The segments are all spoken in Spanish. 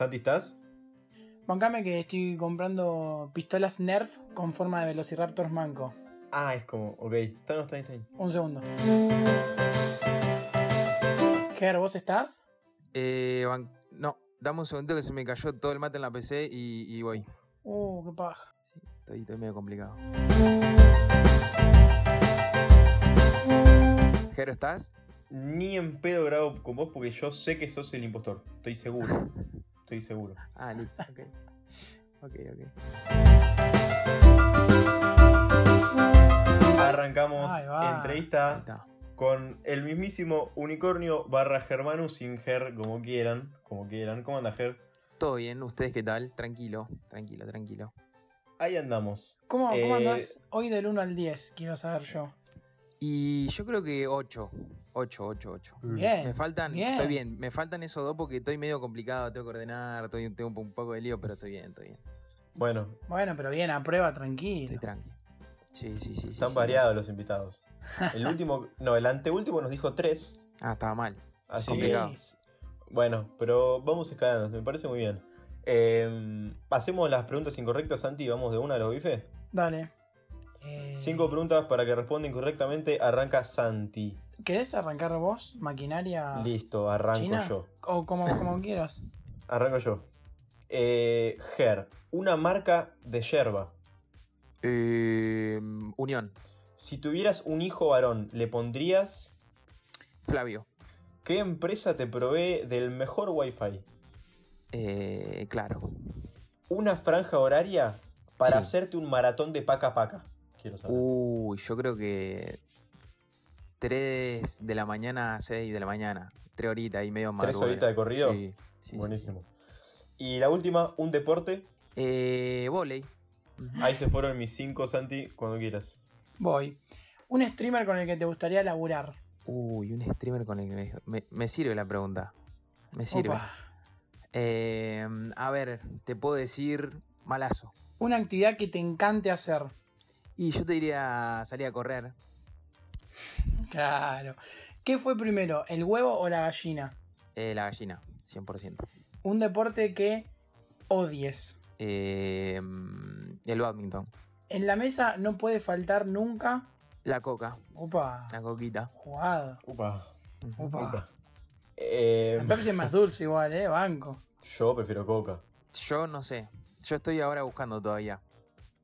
Santi, ¿estás? Bancame que estoy comprando pistolas Nerf con forma de Velociraptors manco. Ah, es como, ok. Está, no, está bien, está bien. Un segundo. Ger, ¿vos estás? Eh, ban- no, dame un segundito que se me cayó todo el mate en la PC y, y voy. Uh, qué paja. Sí, estoy, estoy medio complicado. Jero, ¿estás? Ni en pedo grabo con vos porque yo sé que sos el impostor. Estoy seguro. Estoy seguro. Ah, listo, ok. Ok, ok. Arrancamos entrevista con el mismísimo unicornio barra Germanus sin Ger, como quieran. Como quieran. ¿Cómo anda Ger? Todo bien, ¿ustedes qué tal? Tranquilo, tranquilo, tranquilo. Ahí andamos. ¿Cómo, cómo Eh, andás hoy del 1 al 10? Quiero saber yo. Y yo creo que 8. 8, 8, 8. Bien. Me faltan, bien. estoy bien, me faltan esos dos porque estoy medio complicado, tengo que ordenar, estoy, tengo un poco de lío, pero estoy bien, estoy bien. Bueno, Bueno, pero bien, a prueba, Estoy tranquilo. tranqui. Sí, sí, sí. están sí. variados los invitados. El último, no, el anteúltimo nos dijo tres. Ah, estaba mal. Así Sí. Complicado. que, bueno, pero vamos escalando, me parece muy bien. Eh, Hacemos las preguntas incorrectas, Santi, y vamos de una a los bifes. Dale. Eh, Cinco preguntas para que responda incorrectamente. Arranca Santi. ¿Querés arrancar vos? ¿Maquinaria Listo, arranco china? yo. O como, como quieras. Arranco yo. Eh, Ger, una marca de yerba. Eh, Unión. Si tuvieras un hijo varón, ¿le pondrías Flavio. qué empresa te provee del mejor wifi? Eh, claro. Una franja horaria para Sí. hacerte un maratón de paca paca. Quiero saber. Uy, yo creo que 3 de la mañana a 6 de la mañana. 3 horitas y medio más. ¿Tres horitas de corrido? Sí. sí, sí, Buenísimo. Y la última, un deporte. Eh, volei. Ujú. Ahí se fueron mis cinco, Santi, cuando quieras. Voy. Un streamer con el que te gustaría laburar. Uy, un streamer con el que me, me, me sirve la pregunta. Me sirve. Eh, a ver, te puedo decir malazo. Una actividad que te encante hacer. Y yo te diría salir a correr. Claro. ¿Qué fue primero, el huevo o la gallina? Eh, la gallina, 100%. Un deporte que odies. Eh, el badminton. En la mesa no puede faltar nunca. La coca, Opa, la coquita. jugado. Opa. Upa. Eh, La Pepsi es más dulce igual, eh, banco. yo prefiero coca. Yo no sé. Yo estoy ahora buscando todavía.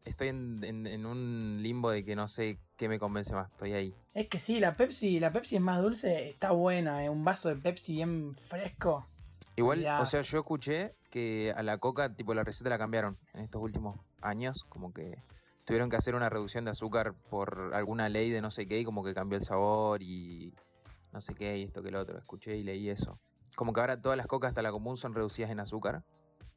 Estoy en, en- en un limbo de que no sé qué me convence más. Estoy ahí. Es que sí, la Pepsi, la Pepsi es más dulce, está buena, eh. Un vaso de Pepsi bien fresco. Igual, Ya. o sea, yo escuché que a la coca, tipo, la receta la cambiaron en estos últimos años. Como que tuvieron que hacer una reducción de azúcar por alguna ley de no sé qué y como que cambió el sabor y no sé qué y esto que lo otro. Escuché y leí eso. Como que ahora todas las cocas hasta la común son reducidas en azúcar.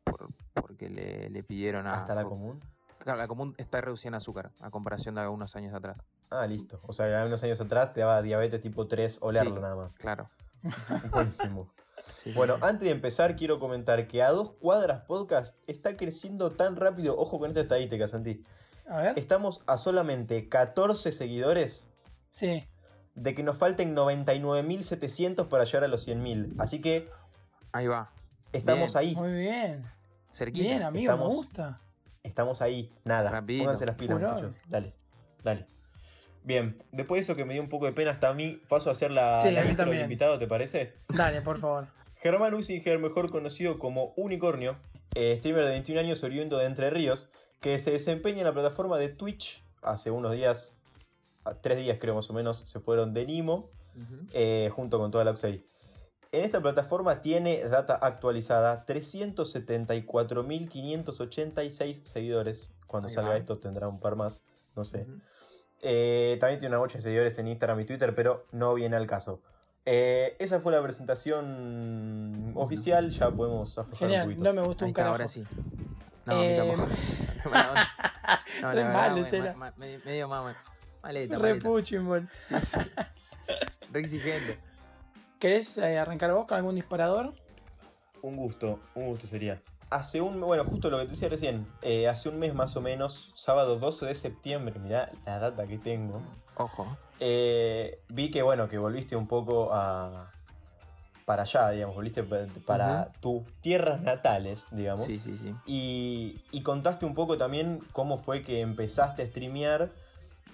por- porque le, le pidieron a... Hasta la común. Claro, la común está reducida en azúcar a comparación de algunos años atrás. Ah, listo. O sea, unos años atrás te daba diabetes tipo 3 olerlo Sí. nada más. Claro. Buenísimo. Sí, Bueno, sí. antes de empezar, quiero comentar que a dos cuadras podcast está creciendo tan rápido. Ojo con esta estadística, Santi. A ver. Estamos a solamente 14 seguidores Sí. de que nos falten 99.700 para llegar a los 100.000. Así que Ahí va. estamos Bien. ahí. Muy bien. Cerquita. Bien, amigo, Estamos- me gusta. Estamos ahí. Nada. Rapidito. Pónganse las pilas, Furor. muchachos. Dale. Dale. Bien, después de eso que me dio un poco de pena hasta a mí, paso a hacer la, Sí, la intro del invitado, ¿te parece? Dale, por favor. Germán Usinger, mejor conocido como Unicornio, eh, streamer de 21 años oriundo de Entre Ríos, que se desempeña en la plataforma de Twitch. Hace unos días, tres días creo más o menos, se fueron de Nimo, eh, junto con toda la Oxey. En esta plataforma tiene data actualizada 374.586 seguidores. Cuando Ahí salga va. esto tendrá un par más, no sé. Eh, también tiene una bocha de seguidores en Instagram y Twitter, pero no viene al caso. Eh, esa fue la presentación oficial, ya podemos aflojar un Genial, poquito. no me gustó un carajo. ahora sí. No, a mí Eh, tampoco. Onda. No, la malo, ma- medio, más maleta, Re. Sí, sí. Re exigente. ¿Querés eh, arrancar vos con algún disparador? Un gusto, un gusto sería. Hace un, bueno, justo lo que te decía recién, eh, hace un mes más o menos, sábado 12 de septiembre, mirá la data que tengo, Ojo. eh, vi que, bueno, que volviste un poco a, para allá, digamos, volviste pa- para tus tierras natales, digamos. Sí, sí, sí. Y, y contaste un poco también cómo fue que empezaste a streamear.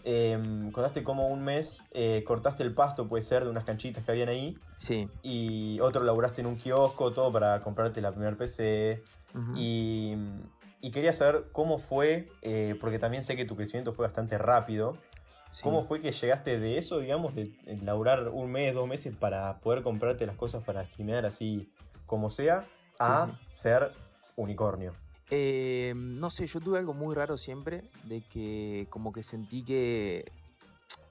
Em, contaste cómo un mes eh, cortaste el pasto, puede ser, de unas canchitas que habían ahí. Sí. Y otro laburaste en un kiosco, todo para comprarte la primer PC. Y, y quería saber cómo fue, eh, porque también sé que tu crecimiento fue bastante rápido. Sí. ¿Cómo fue que llegaste de eso, digamos, de laburar un mes, dos meses para poder comprarte las cosas para streamear así como sea, a sí. ser unicornio? Eh, no sé, yo tuve algo muy raro siempre, de que como que sentí que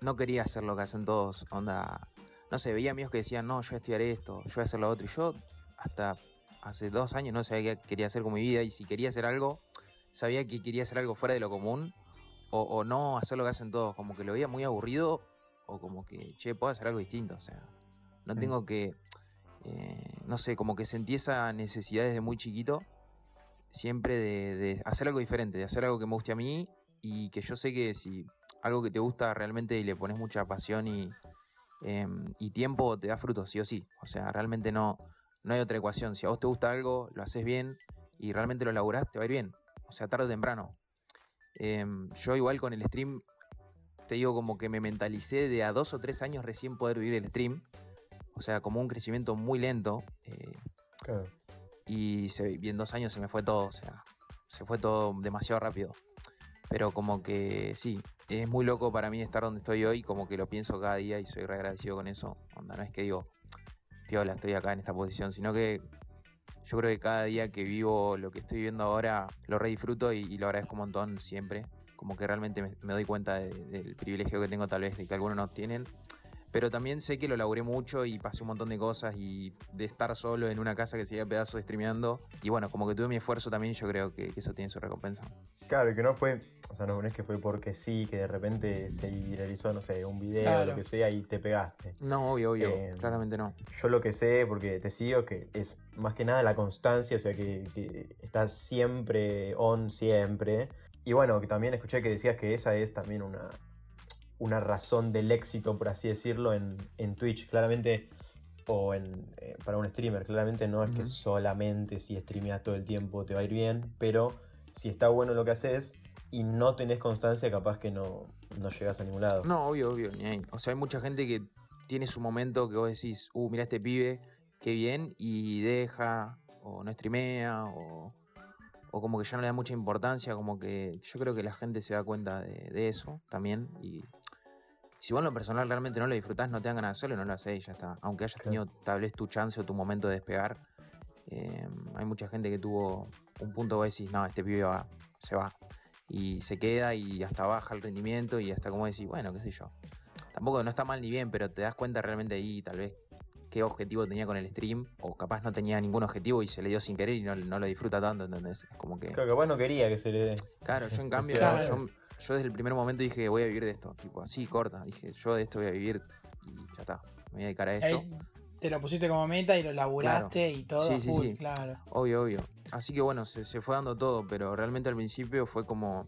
no quería hacer lo que hacen todos, onda, no sé, veía amigos que decían, no, yo voy a estudiar esto, yo voy a hacer lo otro, y yo hasta hace dos años no sabía qué quería hacer con mi vida, y si quería hacer algo, sabía que quería hacer algo fuera de lo común, o, o no hacer lo que hacen todos, como que lo veía muy aburrido, o como que, che, puedo hacer algo distinto, o sea, no Mm. tengo que, eh, no sé, como que sentí esa necesidad desde muy chiquito, siempre de, hacer algo diferente, de hacer algo que me guste a mí y que yo sé que si algo que te gusta realmente y le pones mucha pasión y, em, y tiempo, te da frutos, sí o sí. O sea, realmente no, no hay otra ecuación. Si a vos te gusta algo, lo haces bien y realmente lo laburás, te va a ir bien. O sea, tarde o temprano. Em, yo igual con el stream, te digo como que me mentalicé de a dos o tres años recién poder vivir el stream. O sea, como un crecimiento muy lento. eh, y, se, dos años se me fue todo, o sea, se fue todo demasiado rápido. Pero como que sí, es muy loco para mí estar donde estoy hoy, como que lo pienso cada día y soy re agradecido con eso. Onda, no es que digo, piola, estoy acá en esta posición, sino que yo creo que cada día que vivo lo que estoy viviendo ahora lo re disfruto y, y lo agradezco un montón siempre. Como que realmente me, doy cuenta de- del privilegio que tengo tal vez de que algunos no tienen. Pero también sé que lo laburé mucho y pasé un montón de cosas y de estar solo en una casa que se iba a pedazo streameando. Y bueno, como que tuve mi esfuerzo también, yo creo que, que eso tiene su recompensa. Claro, y que no fue, o sea, no, no es que fue porque sí, que de repente se viralizó, no sé, un video o lo que sea y te pegaste. No, obvio, obvio. Eh, claramente no. Yo lo que sé, porque te sigo, que es más que nada la constancia, o sea, que, que estás siempre on, siempre. Y bueno, que también escuché que decías que esa es también una, una razón del éxito, por así decirlo, en, en Twitch. Claramente, o en, eh, para un streamer, claramente no es que solamente si streameas todo el tiempo te va a ir bien, pero si está bueno lo que haces y no tenés constancia, capaz que no, no llegas a ningún lado. No, obvio, obvio. O sea, hay mucha gente que tiene su momento que vos decís, uh, mira este pibe, qué bien, y deja, o no streamea, o, o como que ya no le da mucha importancia, como que yo creo que la gente se da cuenta de, de eso también. Y si vos en lo personal realmente no lo disfrutás, no te dan ganas de hacerlo, no lo hacés, y ya está. Aunque hayas Claro. tenido tal vez tu chance o tu momento de despegar, eh, hay mucha gente que tuvo un punto que vos decís, no, este pibe va, se va. Y se queda y hasta baja el rendimiento y hasta como decís, bueno, qué sé yo. Tampoco no está mal ni bien, pero te das cuenta realmente ahí tal vez qué objetivo tenía con el stream, o capaz no tenía ningún objetivo y se le dio sin querer y no, no lo disfruta tanto, ¿entendés? Es como que... Claro, capaz no quería que se le dé. Claro, yo en cambio, Claro. yo, yo desde el primer momento dije, voy a vivir de esto, tipo así, corta. Dije, yo de esto voy a vivir y ya está, me voy a dedicar a esto. Ahí te lo pusiste como meta y lo laburaste y todo. Sí, sí, full, sí. Claro. Obvio, obvio. Así que bueno, se, se fue dando todo, pero realmente al principio fue como...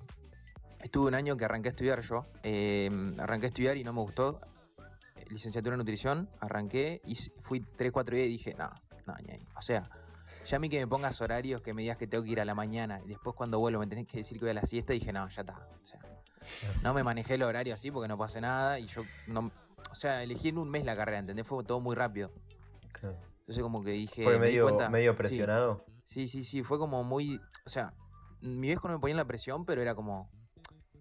Estuve un año que arranqué a estudiar yo. eh, arranqué a estudiar y no me gustó. Licenciatura en nutrición, arranqué y fui 3, 4 días y dije, no, no, ni ahí. O sea, ya a mí que me pongas horarios, que me digas que tengo que ir a la mañana y después cuando vuelvo me tenés que decir que voy a la siesta, dije, no, ya está. O sea, no me manejé el horario así porque no pasé nada y yo no... O sea, elegí en un mes la carrera, ¿entendés? Fue todo muy rápido. Claro. Entonces como que dije... Fue me di medio, cuenta- medio sí. presionado. Sí, sí, sí, fue como muy. O sea, mi viejo no me ponía la presión, pero era como.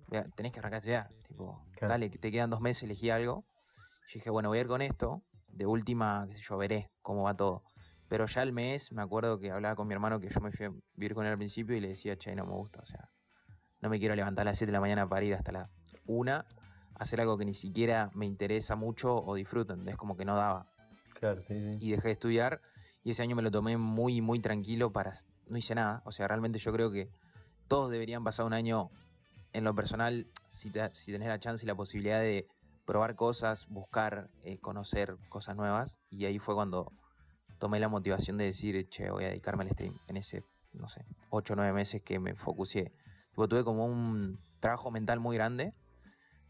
"Vea, tenés que arrancar a estudiar. Tipo, Claro. dale, que te quedan dos meses, elegí algo. Yo dije, bueno, voy a ir con esto. De última, qué sé yo, veré cómo va todo. Pero ya al mes, me acuerdo que hablaba con mi hermano que yo me fui a vivir con él al principio y le decía, che, no me gusta. O sea, no me quiero levantar a las 7 de la mañana para ir hasta la 1 hacer algo que ni siquiera me interesa mucho o disfruto. Es como que no daba Claro, sí, sí. y dejé de estudiar. Y ese año me lo tomé muy, muy tranquilo para... No hice nada. O sea, realmente yo creo que todos deberían pasar un año en lo personal, si, te- si tenés la chance y la posibilidad de probar cosas, buscar, eh, conocer cosas nuevas. Y ahí fue cuando tomé la motivación de decir, che, voy a dedicarme al stream. En ese, no sé, 8 o 9 meses que me focusé. Tuve como un trabajo mental muy grande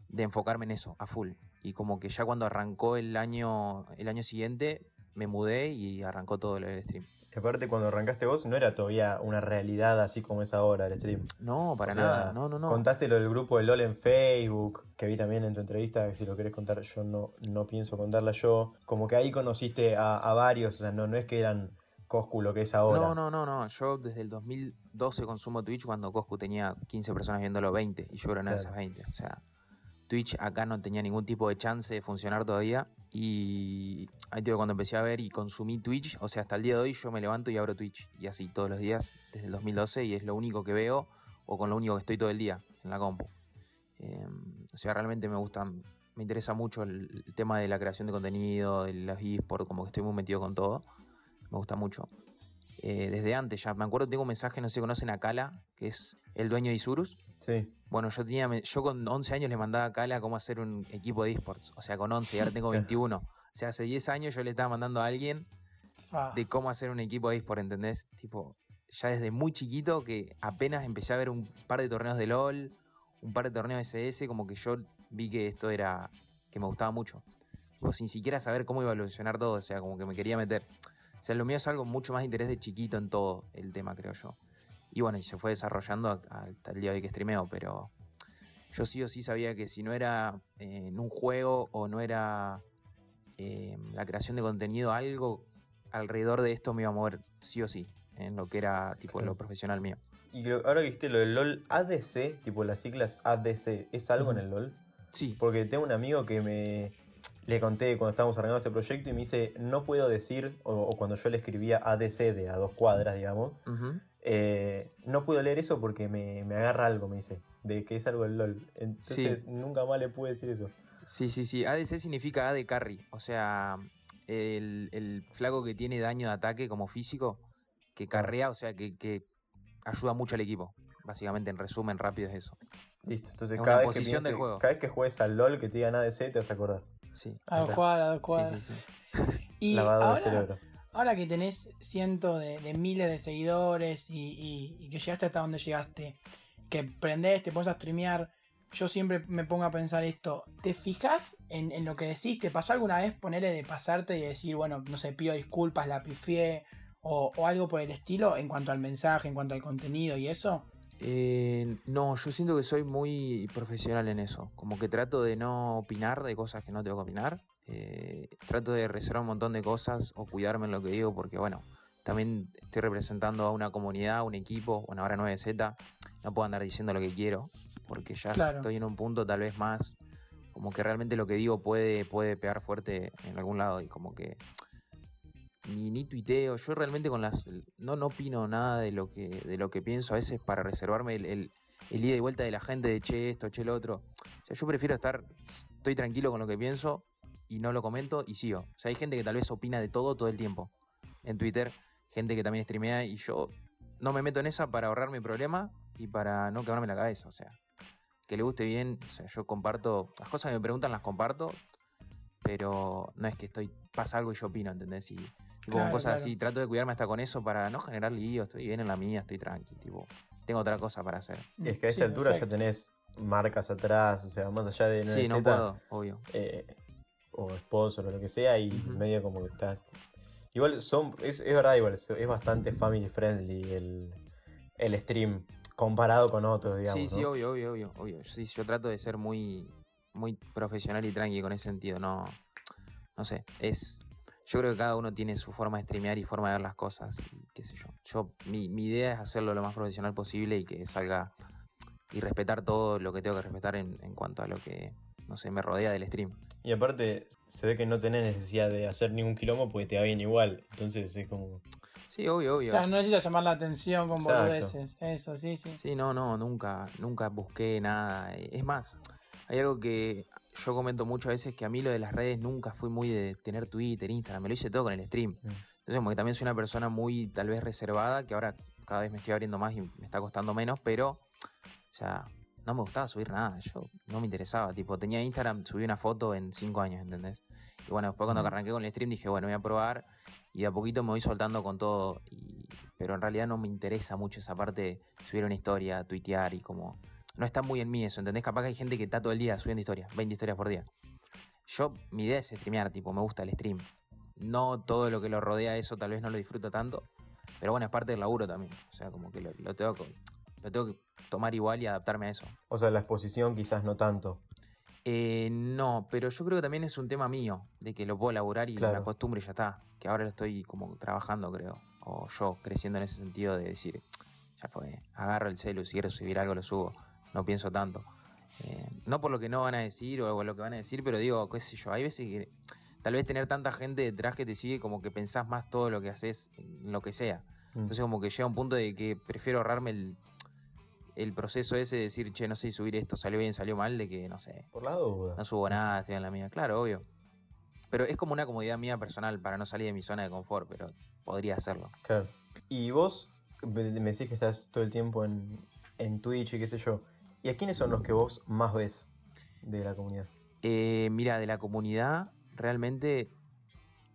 de enfocarme en eso, a full. Y como que ya cuando arrancó el año, el año siguiente, me mudé y arrancó todo el stream. Y aparte, cuando arrancaste vos, no era todavía una realidad así como es ahora el stream. No, para O sea, nada, no, no, no. Contaste lo del grupo de LOL en Facebook, que vi también en tu entrevista, que si lo querés contar, yo no, no pienso contarla yo. Como que ahí conociste a, a varios, o sea, no, no es que eran Coscu lo que es ahora. No, no, no, no. Yo desde el 2012 consumo Twitch cuando Coscu tenía 15 personas viéndolo 20 y yo era una de esas 20. O sea, Twitch acá no tenía ningún tipo de chance de funcionar todavía. Y ahí digo, cuando empecé a ver y consumí Twitch, o sea, hasta el día de hoy yo me levanto y abro Twitch. Y así todos los días desde el 2012 y es lo único que veo o con lo único que estoy todo el día en la compu. Eh, o sea, realmente me gusta, me interesa mucho el, el tema de la creación de contenido, de los eSports, como que estoy muy metido con todo. Me gusta mucho. Eh, desde antes ya, me acuerdo, tengo un mensaje, no sé si conocen a Kala, que es el dueño de Isurus. Sí. Bueno, yo tenía, me- yo con 11 años le mandaba a Kala cómo hacer un equipo de esports. O sea, con 11 y ahora tengo 21. O sea, hace 10 años yo le estaba mandando a alguien Fa. de cómo hacer un equipo de esports, ¿entendés? Tipo, ya desde muy chiquito que apenas empecé a ver un par de torneos de LOL, un par de torneos de CS, como que yo vi que esto era, que me gustaba mucho. Tipo, sin siquiera saber cómo iba a evolucionar todo, o sea, como que me quería meter. O sea, lo mío es algo mucho más de interés de chiquito en todo el tema, creo yo. Y bueno, y se fue desarrollando hasta el día de hoy que streameo, pero yo sí o sí sabía que si no era eh, en un juego o no era eh, la creación de contenido, algo alrededor de esto me iba a mover sí o sí, en lo que era tipo Claro. lo profesional mío. Y lo- ahora que dijiste lo del LOL ADC, tipo las siglas ADC, ¿es algo en el LOL? Sí, Porque tengo un amigo que me le conté cuando estábamos arrancando este proyecto y me dice, no puedo decir, o, o cuando yo le escribía ADC de a dos cuadras, digamos, ujú. Eh, no puedo leer eso porque me, me agarra algo, me dice, de que es algo del LOL. Entonces nunca más le pude decir eso. sí, sí, sí. ADC significa A de carry, o sea, el, el flaco que tiene daño de ataque como físico, que carrea, o sea, que, que ayuda mucho al equipo. Básicamente, en resumen, rápido es eso. Listo, entonces Es cada vez, que piense- juego. cada vez que juegues al LOL que te digan ADC te vas a acordar. Sí. A dos cuadras, a dos Sí, cuadras. sí, sí. Y Lavado de cerebro. Ahora que tenés cientos de, miles de seguidores y, que llegaste hasta donde llegaste, que prendés, te pones a streamear, yo siempre me pongo a pensar esto. ¿Te fijas en, lo que decís? ¿Te pasó alguna vez ponerle de pasarte y decir, bueno, no sé, pido disculpas, la pifié? O, o algo por el estilo en cuanto al mensaje, en cuanto al contenido y eso. Eh, no, yo siento que soy muy profesional en eso. Como que trato de no opinar de cosas que no tengo que opinar. Eh, trato de reservar un montón de cosas o cuidarme en lo que digo porque, bueno, también estoy representando a una comunidad, un equipo, bueno, ahora 9Z. No puedo andar diciendo lo que quiero porque ya Claro. estoy en un punto tal vez más como que realmente lo que digo puede, puede pegar fuerte en algún lado y como que ni, ni tuiteo. Yo realmente con las. No, no opino nada de lo que, de lo que pienso a veces para reservarme el, el- el ida y vuelta de la gente de che esto, che lo otro. O sea, yo prefiero estar. Estoy tranquilo con lo que pienso y no lo comento y sigo. O sea, hay gente que tal vez opina de todo todo el tiempo. En Twitter, gente que también streamea y yo no me meto en esa para ahorrar mi problema y para no quemarme la cabeza. O sea, que le guste bien. O sea, yo comparto. Las cosas que me preguntan las comparto. Pero no es que estoy. pasa algo y yo opino, ¿entendés? Y, tipo, con Claro, cosas claro. así, trato de cuidarme hasta con eso para no generar lío, estoy bien en la mía, estoy tranqui, tipo, tengo otra cosa para hacer. Y es que a Sí, esta altura perfecto. ya tenés marcas atrás, o sea, más allá de Sí, no 9Z, puedo, obvio. eh, o sponsor o lo que sea, y medio como que estás. Igual son, es, es verdad, igual, es, bastante family friendly el, el stream comparado con otros, digamos. Sí, sí, ¿no? obvio, obvio, obvio, obvio. Sí, yo trato de ser muy, muy profesional y tranqui con ese sentido, no, no sé, es, yo creo que cada uno tiene su forma de streamear y forma de ver las cosas, y qué sé yo. Yo, mi, mi idea es hacerlo lo más profesional posible y que salga y respetar todo lo que tengo que respetar en, en cuanto a lo que, no sé, me rodea del stream. Y aparte, se ve que no tenés necesidad de hacer ningún quilombo porque te va bien igual. Entonces es como. Sí, obvio, obvio. Claro, no necesitas llamar la atención con boludeces. Eso, sí, sí. Sí, no, no, nunca, nunca busqué nada. Es más, hay algo que yo comento mucho a veces que a mí lo de las redes nunca fui muy de tener Twitter, Instagram, me lo hice todo con el stream. Mm. Entonces, como que también soy una persona muy tal vez reservada, que ahora cada vez me estoy abriendo más y me está costando menos, pero, o sea, no me gustaba subir nada, yo no me interesaba. Tipo, tenía Instagram, subí una foto en cinco años, ¿entendés? Y bueno, después cuando arranqué con el stream dije, bueno, voy a probar y de a poquito me voy soltando con todo. Y, pero en realidad no me interesa mucho esa parte de subir una historia, tuitear y como... No está muy en mí eso, ¿entendés? Capaz que hay gente que está todo el día subiendo historias, 20 historias por día. Yo, mi idea es streamear, tipo, me gusta el stream. no todo lo que lo rodea eso tal vez no lo disfruto tanto. Pero bueno, es parte del laburo también. O sea, como que lo, lo tengo, lo tengo que tomar igual y adaptarme a eso. O sea, la exposición quizás no tanto. Eh, no, pero yo creo que también es un tema mío, de que lo puedo elaborar y Claro. me acostumbro y ya está. Que ahora lo estoy como trabajando, creo. O yo creciendo en ese sentido de decir, ya fue, agarro el celu, si quiero subir algo lo subo. No pienso tanto. Eh, no por lo que no van a decir o lo que van a decir, pero digo, qué sé yo, hay veces que tal vez tener tanta gente detrás que te sigue como que pensás más todo lo que haces, en lo que sea. Mm. Entonces como que llega un punto de que prefiero ahorrarme el, el proceso ese de decir, che, no sé si subir esto salió bien, salió mal, de que, no sé, Por la duda. no subo nada, estoy en la mía. Claro, obvio. Pero es como una comodidad mía personal para no salir de mi zona de confort, pero podría hacerlo. Claro. Y vos me decís que estás todo el tiempo en, en Twitch y qué sé yo. ¿Y a quiénes son los que vos más ves de la comunidad? Eh, mira, de la comunidad, realmente,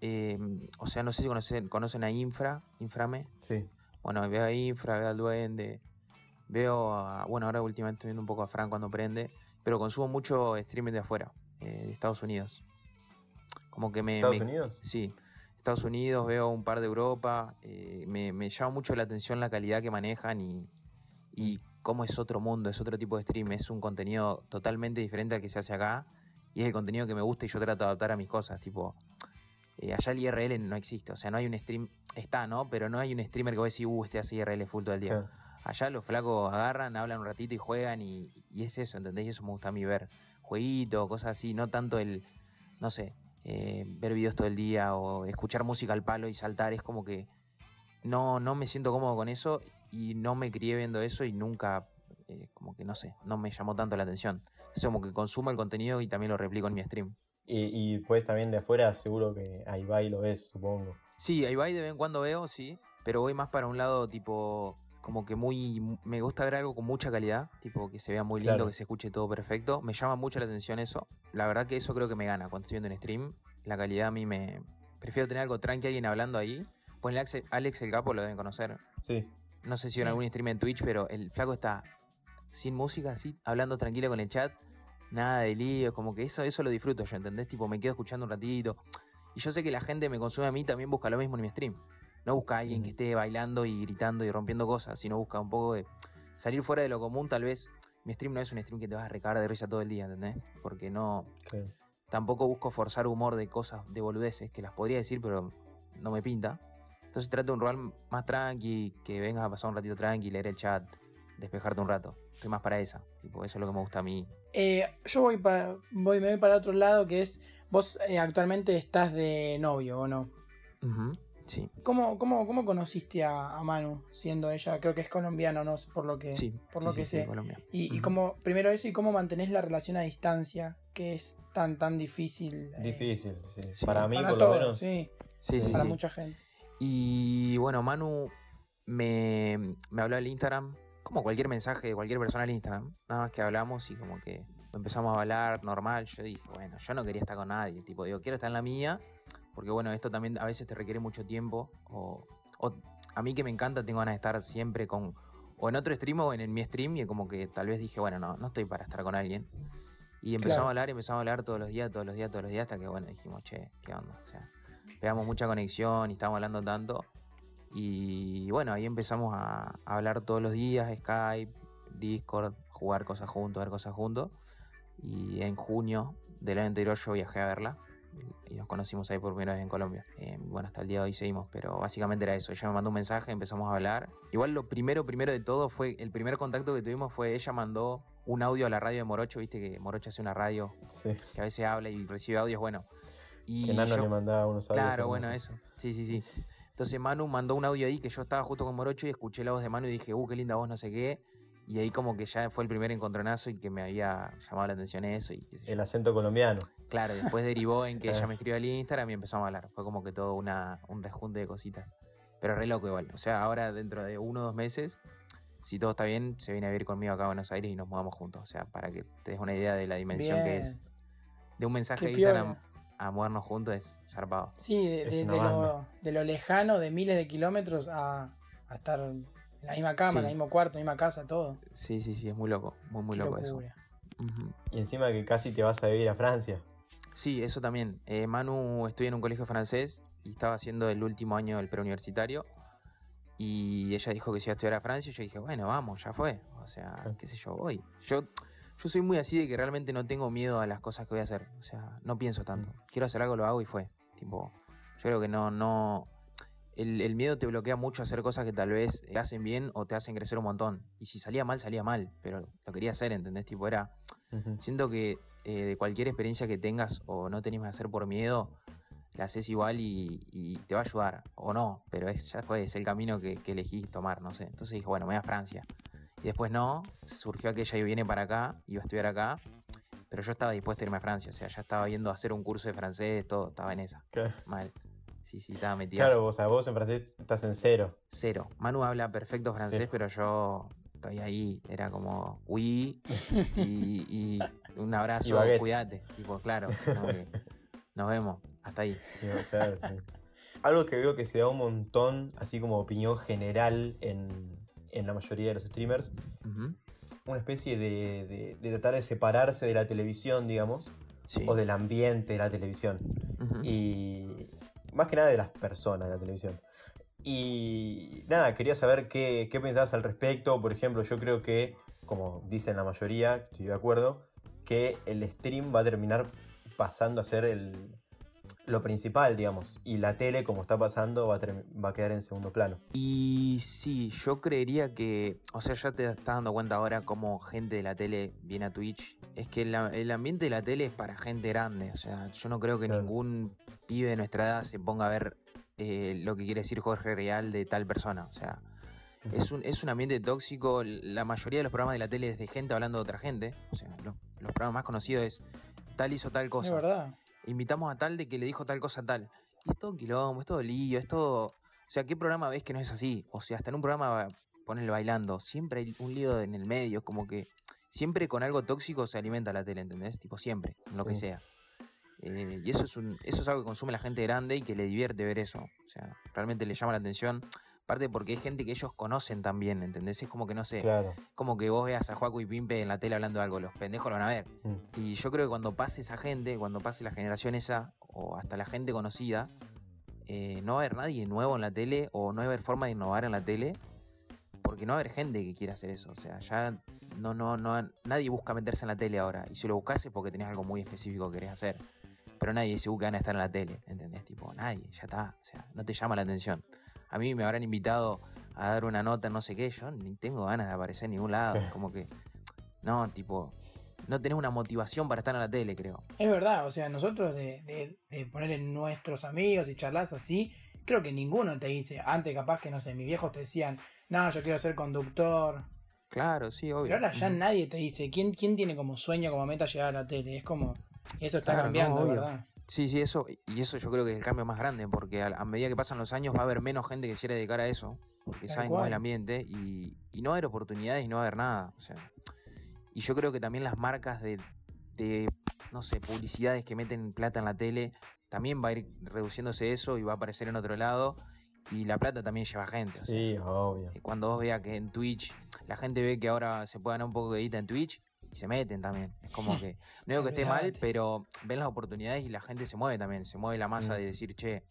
eh, o sea, no sé si conocen, conocen a Infra, Inframe. Sí. Bueno, veo a Infra, veo al Duende, veo a, bueno, ahora últimamente estoy viendo un poco a Fran cuando prende, pero consumo mucho streaming de afuera, eh, de Estados Unidos. Como que me... ¿Estados me- Unidos? Sí, Estados Unidos, veo un par de Europa, eh, me, me llama mucho la atención la calidad que manejan y, y cómo es otro mundo, es otro tipo de stream, es un contenido totalmente diferente al que se hace acá y es el contenido que me gusta y yo trato de adaptar a mis cosas, tipo, eh, allá el IRL no existe, o sea, no hay un stream, está, ¿no? Pero no hay un streamer que vos decís, uh, este hace IRL full todo el día. Allá los flacos agarran, hablan un ratito y juegan y, y es eso, ¿entendés? Y eso me gusta a mí ver. Jueguito, cosas así, no tanto el, no sé, eh, ver videos todo el día o escuchar música al palo y saltar. Es como que no, no me siento cómodo con eso y no me crié viendo eso y nunca, eh, como que no sé, no me llamó tanto la atención. Es como que consumo el contenido y también lo replico en mi stream. Y, y pues también de afuera seguro que ahí va y lo ves, supongo. Sí, ahí va y de vez en cuando veo, sí, pero voy más para un lado tipo como que muy me gusta ver algo con mucha calidad, tipo que se vea muy lindo, Claro. que se escuche todo perfecto. Me llama mucho la atención eso. La verdad que eso creo que me gana cuando estoy viendo un stream. La calidad a mí me prefiero tener algo tranqui alguien hablando ahí. Pues Alex, Alex el Capo lo deben conocer. Sí. No sé si en algún stream en Twitch, pero el flaco está sin música, así, hablando tranquilo con el chat. Nada de lío, como que eso, eso lo disfruto yo, ¿entendés? Tipo, me quedo escuchando un ratito. Y yo sé que la gente me consume a mí también busca lo mismo en mi stream. No busca a alguien que Mm. esté bailando y gritando y rompiendo cosas, sino busca un poco de salir fuera de lo común. Tal vez mi stream no es un stream que te vas a recagar de risa todo el día, ¿entendés? Porque no. Tampoco busco forzar humor de cosas, de boludeces, que las podría decir, pero no me pinta. Entonces trato de un rol más tranqui, que vengas a pasar un ratito tranqui, leer el chat, despejarte un rato. Estoy más para esa. Tipo, eso es lo que me gusta a mí. Eh, yo voy para, voy, me voy para otro lado, que es, vos eh, actualmente estás de novio, ¿o no? Ujú, Sí. ¿Cómo, cómo, cómo conociste a, a Manu, siendo ella, creo que es colombiana, no sé, por lo que, Sí, por sí, lo sí, que sí, sé. Colombia. Y, y Ujú. cómo, primero eso, y cómo mantenés la relación a distancia, que es tan, tan difícil. eh, Difícil, sí. sí. Para mí, para por todos, lo menos. sí, Sí, sí, para sí. mucha gente. Y bueno, Manu me, me habló al Instagram, como cualquier mensaje de cualquier persona al Instagram. Nada más que hablamos y como que empezamos a hablar normal. Yo dije, bueno, yo no quería estar con nadie. Tipo, digo, quiero estar en la mía, porque bueno, esto también a veces te requiere mucho tiempo. O, o a mí que me encanta, tengo ganas de estar siempre con. O en otro stream o en, en mi stream, y como que tal vez dije, bueno, no, no estoy para estar con alguien. Y empezamos Claro. a hablar, empezamos a hablar todos los días, todos los días, todos los días, hasta que bueno, dijimos, che, ¿qué onda? O sea, pegamos mucha conexión y estábamos hablando tanto. Y bueno, ahí empezamos a, a hablar todos los días, Skype, Discord, jugar cosas juntos, ver cosas juntos. Y en junio del año anterior yo viajé a verla y nos conocimos ahí por primera vez en Colombia. Eh, bueno, hasta el día de hoy seguimos, pero básicamente era eso. Ella me mandó un mensaje, empezamos a hablar. Igual lo primero, primero de todo fue, el primer contacto que tuvimos fue ella mandó un audio a la radio de Morocho, viste que Morocho hace una radio Sí. que a veces habla y recibe audios, bueno. Y Que Nano yo- le mandaba unos audios Claro, bueno, eso. Sí, sí, sí. Entonces Manu mandó un audio ahí que yo estaba justo con Morocho y escuché la voz de Manu y dije, uh, qué linda voz, no sé qué. Y ahí como que ya fue el primer encontronazo y que me había llamado la atención eso y. El acento colombiano. Claro, después derivó en que ella me escribió al Instagram y empezamos a hablar. Fue como que todo una, un rejunte de cositas. Pero re loco igual. O sea, ahora dentro de uno o dos meses, si todo está bien, se viene a vivir conmigo acá a Buenos Aires y nos mudamos juntos. O sea, para que te des una idea de la dimensión que es. De un mensaje de Instagram piola. a mudarnos juntos es zarpado. Sí, de, lo, banda. de lo lejano, de miles de kilómetros, a, a estar en la misma cama, Sí. en el mismo cuarto, en la misma casa, todo. Sí, sí, sí, es muy loco. Muy, muy Qué loco eso. Y encima que casi te vas a vivir a Francia. Sí, eso también. Eh, Manu estudia en un colegio francés y estaba haciendo el último año del preuniversitario. Y ella dijo que se iba a estudiar a Francia y yo dije, bueno, vamos, ya fue. O sea, qué sé yo, voy. Yo, yo soy muy así de que realmente no tengo miedo a las cosas que voy a hacer. O sea, no pienso tanto. Quiero hacer algo, lo hago y fue. Tipo, yo creo que no, no. El, el miedo te bloquea mucho a hacer cosas que tal vez te hacen bien o te hacen crecer un montón. Y si salía mal, salía mal. Pero lo quería hacer, ¿entendés? Tipo, era. Siento que eh, de cualquier experiencia que tengas o no tenés que hacer por miedo, la haces igual y, y te va a ayudar. O no, pero es, ya fue, es el camino que, que elegí tomar, no sé. Entonces dije, bueno, me voy a Francia. Y después no, surgió aquella y viene para acá, iba a estudiar acá. Pero yo estaba dispuesto a irme a Francia, o sea, ya estaba viendo hacer un curso de francés, todo, estaba en esa, Claro. mal. Sí, sí, estaba metido. Claro, o sea, vos en francés estás en cero. Cero. Manu habla perfecto francés, Cero. pero yo estoy ahí. Era como, oui, y, y un abrazo, cuídate. Tipo, claro, como que nos vemos. Hasta ahí. Claro, sí. Algo que veo que se da un montón, así como opinión general en, en la mayoría de los streamers, Ujú. una especie de, de- de tratar de separarse de la televisión, digamos, Sí. o del ambiente de la televisión. Ujú. Y más que nada de las personas de la televisión. Y nada, quería saber qué, qué pensabas al respecto. Por ejemplo, yo creo que, como dicen la mayoría, estoy de acuerdo, que el stream va a terminar pasando a ser el, lo principal, digamos. Y la tele, como está pasando, va a, va a quedar en segundo plano. Y sí, yo creería que, o sea, ya te estás dando cuenta ahora cómo gente de la tele viene a Twitch. Es que el, el ambiente de la tele es para gente grande. O sea, yo no creo que Claro. ningún pibe de nuestra edad se ponga a ver eh, lo que quiere decir Jorge Real de tal persona. O sea, es un, es un ambiente tóxico. La mayoría de los programas de la tele es de gente hablando de otra gente. O sea, lo- los programas más conocidos es tal hizo tal Es cosa verdad. invitamos a tal de que le dijo tal cosa a tal. Y es todo quilombo, es todo lío, es todo. O sea, ¿qué programa ves que no es así? O sea, hasta en un programa, ponerle bailando, siempre hay un lío en el medio, es como que siempre con algo tóxico se alimenta la tele, ¿entendés? Tipo, siempre, en lo que sea. Eh, y eso es, un, eso es algo que consume la gente grande y que le divierte ver eso. O sea, realmente le llama la atención. Aparte porque hay gente que ellos conocen también, ¿entendés? Es como que no sé, Claro. como que vos veas a Juaco y Pimpe en la tele hablando de algo, los pendejos lo van a ver. Mm. Y yo creo que cuando pase esa gente, cuando pase la generación esa, o hasta la gente conocida, eh, no va a haber nadie nuevo en la tele, o no va a haber forma de innovar en la tele, porque no va a haber gente que quiera hacer eso. O sea, ya no, no, no, nadie busca meterse en la tele ahora. Y si lo buscas es porque tenés algo muy específico que querés hacer. Pero nadie dice, "Uh, que van a estar en la tele, ¿entendés? Tipo, nadie, ya está. O sea, no te llama la atención. A mí me habrán invitado a dar una nota, no sé qué, yo ni tengo ganas de aparecer en ningún lado. Como que, no, tipo, no tenés una motivación para estar en la tele, creo. Es verdad, o sea, nosotros de, de, de poner en nuestros amigos y charlas así, creo que ninguno te dice, antes capaz que no sé, mis viejos te decían, no, yo quiero ser conductor. Claro, sí, obvio. Pero ahora ya nadie te dice, ¿quién, quién tiene como sueño, como meta llegar a la tele? Es como, eso está Claro, no, cambiando, obvio. ¿verdad? Sí, sí, eso, y eso yo creo que es el cambio más grande, porque a, a medida que pasan los años va a haber menos gente que quiera dedicar a eso, porque Tal saben cómo es el ambiente, y, y no va a haber oportunidades y no va a haber nada. O sea, y yo creo que también las marcas de, de, no sé, publicidades que meten plata en la tele, también va a ir reduciéndose eso y va a aparecer en otro lado, y la plata también lleva gente. O sea, Sí, obvio. eh, cuando vos veas que en Twitch, la gente ve que ahora se puede ganar un poco de guita en Twitch y se meten también. Es como que, no digo que esté mal, pero ven las oportunidades y la gente se mueve también. Se mueve la masa Mm. de decir, che,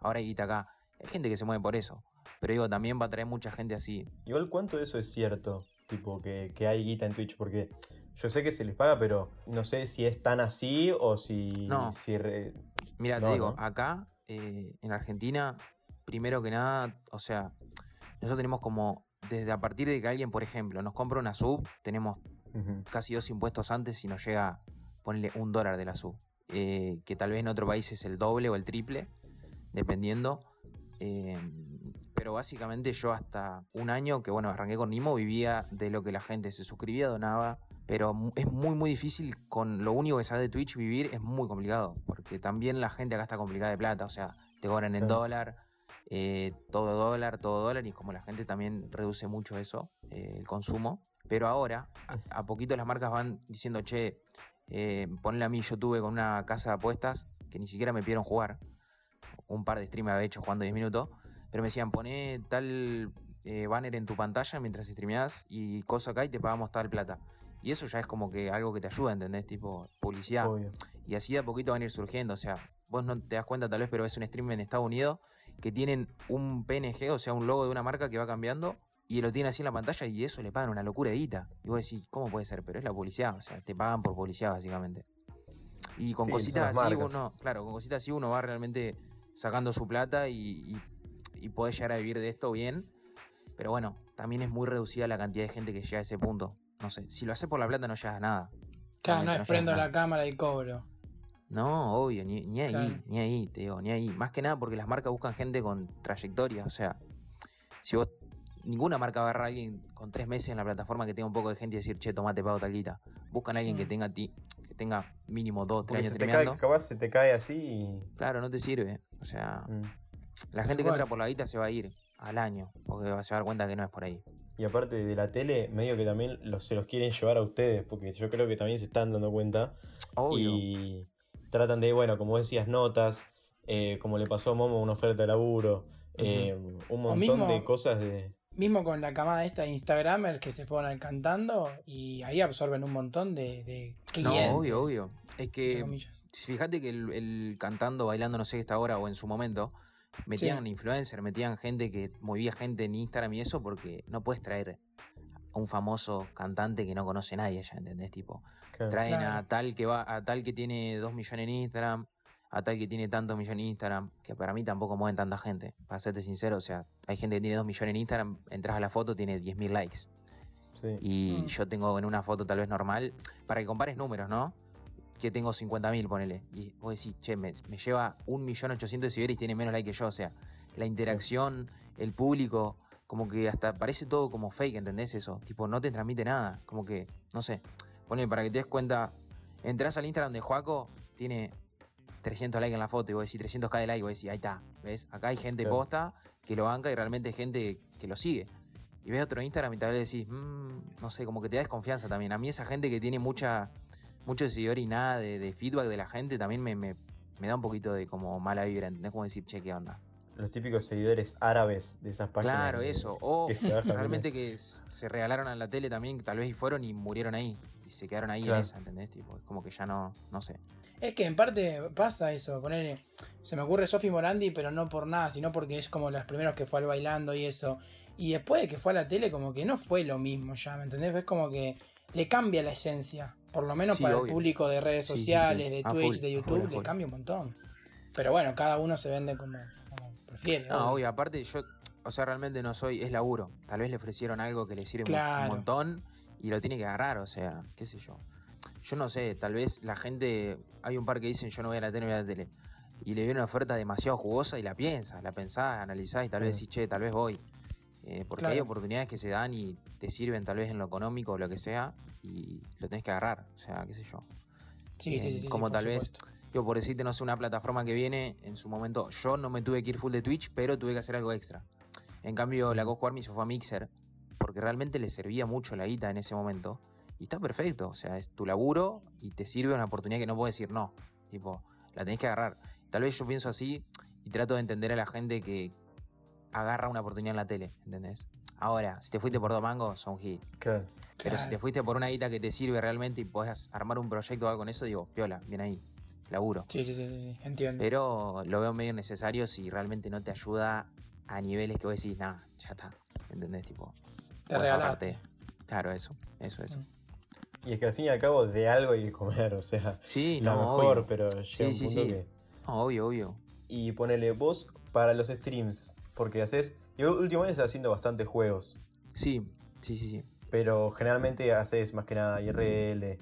ahora hay guita acá. Hay gente que se mueve por eso. Pero digo, también va a traer mucha gente así. Igual, ¿cuánto de eso es cierto? Tipo, que, que hay guita en Twitch, porque yo sé que se les paga, pero no sé si es tan así o si. No. si re- Mira, No, te digo, no. acá eh, en Argentina, primero que nada, o sea, nosotros tenemos como, desde a partir de que alguien, por ejemplo, nos compra una sub, tenemos Casi dos impuestos antes si nos llega, ponerle un dólar de la sub. Eh, que tal vez en otro país es el doble o el triple, dependiendo. Eh, pero básicamente yo hasta un año, que bueno, arranqué con Nimo, vivía de lo que la gente se suscribía, donaba. Pero es muy, muy difícil con lo único que sabe de Twitch vivir, es muy complicado. Porque también la gente acá está complicada de plata, o sea, te cobran en dólar, eh, todo dólar, todo dólar, y como la gente también reduce mucho eso, eh, el consumo. Pero ahora, a, a poquito las marcas van diciendo, che, eh, ponle a mí, yo tuve con una casa de apuestas que ni siquiera me pidieron jugar. Un par de streamers había hecho jugando 10 minutos. Pero me decían, poné tal eh, banner en tu pantalla mientras streameás y cosa acá y te pagamos tal plata. Y eso ya es como que algo que te ayuda, ¿entendés? Tipo, publicidad. Obvio. Y así de a poquito van a ir surgiendo. O sea, vos no te das cuenta tal vez, pero es un stream en Estados Unidos que tienen un PNG, o sea, un logo de una marca que va cambiando y lo tiene así en la pantalla y eso le pagan una locura de guita. Y vos decís, ¿cómo puede ser? Pero es la publicidad, o sea, te pagan por publicidad básicamente. Y con Sí, cositas así marcas. uno, claro, con cositas así uno va realmente sacando su plata y, y, y puede llegar a vivir de esto bien. Pero bueno, también es muy reducida la cantidad de gente que llega a ese punto. No sé, si lo haces por la plata no llegas a nada. Claro, no Realmente es prendo la cámara y cobro. No, obvio, ni, ni ahí, Claro. ni ahí, te digo, ni ahí. Más que nada porque las marcas buscan gente con trayectoria. O sea, si vos. Ninguna marca va a agarrar a alguien con tres meses en la plataforma que tenga un poco de gente y decir, che, tomate pago talquita. Buscan a alguien que Mm. tenga ti, que tenga mínimo dos, tres años se te streameando. cae, capaz se te cae así y. Claro, no te sirve. O sea, Mm. la gente que entra por la guita se va a ir al año, porque se va a dar cuenta que no es por ahí. Y aparte de la tele, medio que también los, se los quieren llevar a ustedes, porque yo creo que también se están dando cuenta. Obvio. Y tratan de, bueno, como decías, notas, eh, como le pasó a Momo, una oferta de laburo, eh, un montón mismo- de cosas de... Mismo con la camada esta de Instagramers que se fueron alcantando y ahí absorben un montón de, de No, clientes. obvio, obvio. Es que fíjate que el, el cantando, bailando, no sé qué está ahora o en su momento, metían Sí. influencer, metían gente que movía gente en Instagram y eso porque no puedes traer a un famoso cantante que no conoce nadie ya, ¿entendés? Tipo, claro. traen a tal que va, a tal que tiene 2 millones en Instagram, a tal que tiene tantos millones en Instagram, que para mí tampoco mueven tanta gente, para serte sincero, o sea, hay gente que tiene 2 millones en Instagram, entras a la foto, tiene 10.000 likes. Sí. Y Mm. yo tengo en una foto tal vez normal, para que compares números, ¿no? Que tengo 50.000, ponele. Y vos decís, che, me, me lleva 1.800.000 de seguidores y tiene menos like que yo. O sea, la interacción, el público, como que hasta parece todo como fake, ¿entendés eso? Tipo, no te transmite nada. Como que, no sé. Ponele, para que te des cuenta, entras al Instagram de Juaco, tiene 300 likes en la foto y vos decís 300k de like, vos decís, ahí está, ¿ves? Acá hay gente Claro. posta que lo banca y realmente hay gente que lo sigue. Y ves otro Instagram y tal vez decís, "Mm, no sé, como que te da desconfianza también. A mí esa gente que tiene mucha, mucho seguidor y nada de, de feedback de la gente también me, me- me da un poquito de como mala vibra, ¿entendés? Como decir, che, ¿qué onda? Los típicos seguidores árabes de esas páginas. Claro, eso. O que realmente que se regalaron a la tele también, tal vez y fueron y murieron ahí. Y se quedaron ahí Claro. en esa, ¿entendés? Tipo, es como que ya no, no sé. Es que en parte pasa eso, poner se me ocurre Sofi Morandi, pero no por nada, sino porque es como los primeros que fue al bailando y eso. Y después de que fue a la tele, como que no fue lo mismo ya, ¿me entendés? Es como que le cambia la esencia. Por lo menos Sí, para el público de redes Sí, sí, sí. sociales, de A Twitch, full, de full, YouTube, le full. cambia un montón. Pero bueno, cada uno se vende como, como prefiere. No, obvio. aparte yo, o sea, realmente no soy, es laburo. Tal vez le ofrecieron algo que le sirve Claro. un montón y lo tiene que agarrar, o sea, qué sé yo. Yo no sé, tal vez la gente, hay un par que dicen yo no voy a la tele, no voy a la tele. Y le viene una oferta demasiado jugosa y la piensas, la pensás, analizás y tal vez decís, che, tal vez voy. Eh, porque hay oportunidades que se dan y te sirven tal vez en lo económico o lo que sea y lo tenés que agarrar, o sea, qué sé yo. Sí, sí, eh, sí, sí, como tal vez. Digo, por decirte, no sé, una plataforma que viene, en su momento, yo no me tuve que ir full de Twitch, pero tuve que hacer algo extra. En cambio, la Cosco Army se fue a Mixer, porque realmente le servía mucho la guita en ese momento. Y está perfecto, o sea, es tu laburo y te sirve una oportunidad que no puedes decir no. Tipo, la tenés que agarrar. Tal vez yo pienso así y trato de entender a la gente que agarra una oportunidad en la tele, ¿entendés? Ahora, si te fuiste por dos mangos, son hit. Claro. Pero si te fuiste por una guita que te sirve realmente y podés armar un proyecto o algo con eso, digo, piola, bien ahí, laburo. Sí, sí, sí, sí, sí, entiendo. Pero lo veo medio necesario si realmente no te ayuda a niveles que vos decís, nah, ya está. ¿Entendés? Tipo, Te regalaste. Claro, eso, eso, eso. Mm. Y es que al fin y al cabo de algo hay que comer, o sea, Sí, lo no, mejor, obvio. pero llega Sí, un sí, punto sí. que... No, obvio, obvio. Y ponele vos para los streams, porque haces... Yo últimamente estás haciendo bastantes juegos, Sí, sí, sí, sí. pero generalmente haces más que nada IRL.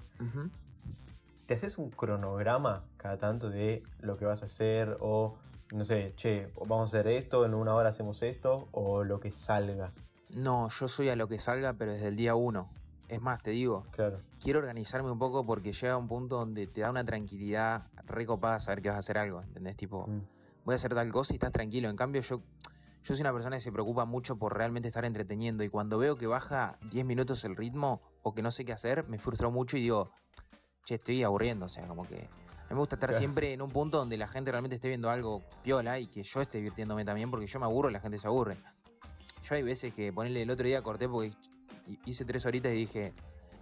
¿Te haces un cronograma cada tanto de lo que vas a hacer? O, no sé, che, vamos a hacer esto, en una hora hacemos esto, o lo que salga. No, yo soy a lo que salga, pero desde el día uno. Es más, te digo, Claro. quiero organizarme un poco porque llega un punto donde te da una tranquilidad recopada saber que vas a hacer algo, ¿entendés? Tipo, Mm. voy a hacer tal cosa y estás tranquilo. En cambio, yo, yo soy una persona que se preocupa mucho por realmente estar entreteniendo y cuando veo que baja 10 minutos el ritmo o que no sé qué hacer, me frustro mucho y digo, che, estoy aburriendo. O sea, como que a mí me gusta estar Claro. siempre en un punto donde la gente realmente esté viendo algo piola y que yo esté divirtiéndome también porque yo me aburro y la gente se aburre. Yo hay veces que ponerle el otro día corté porque hice tres horitas y dije,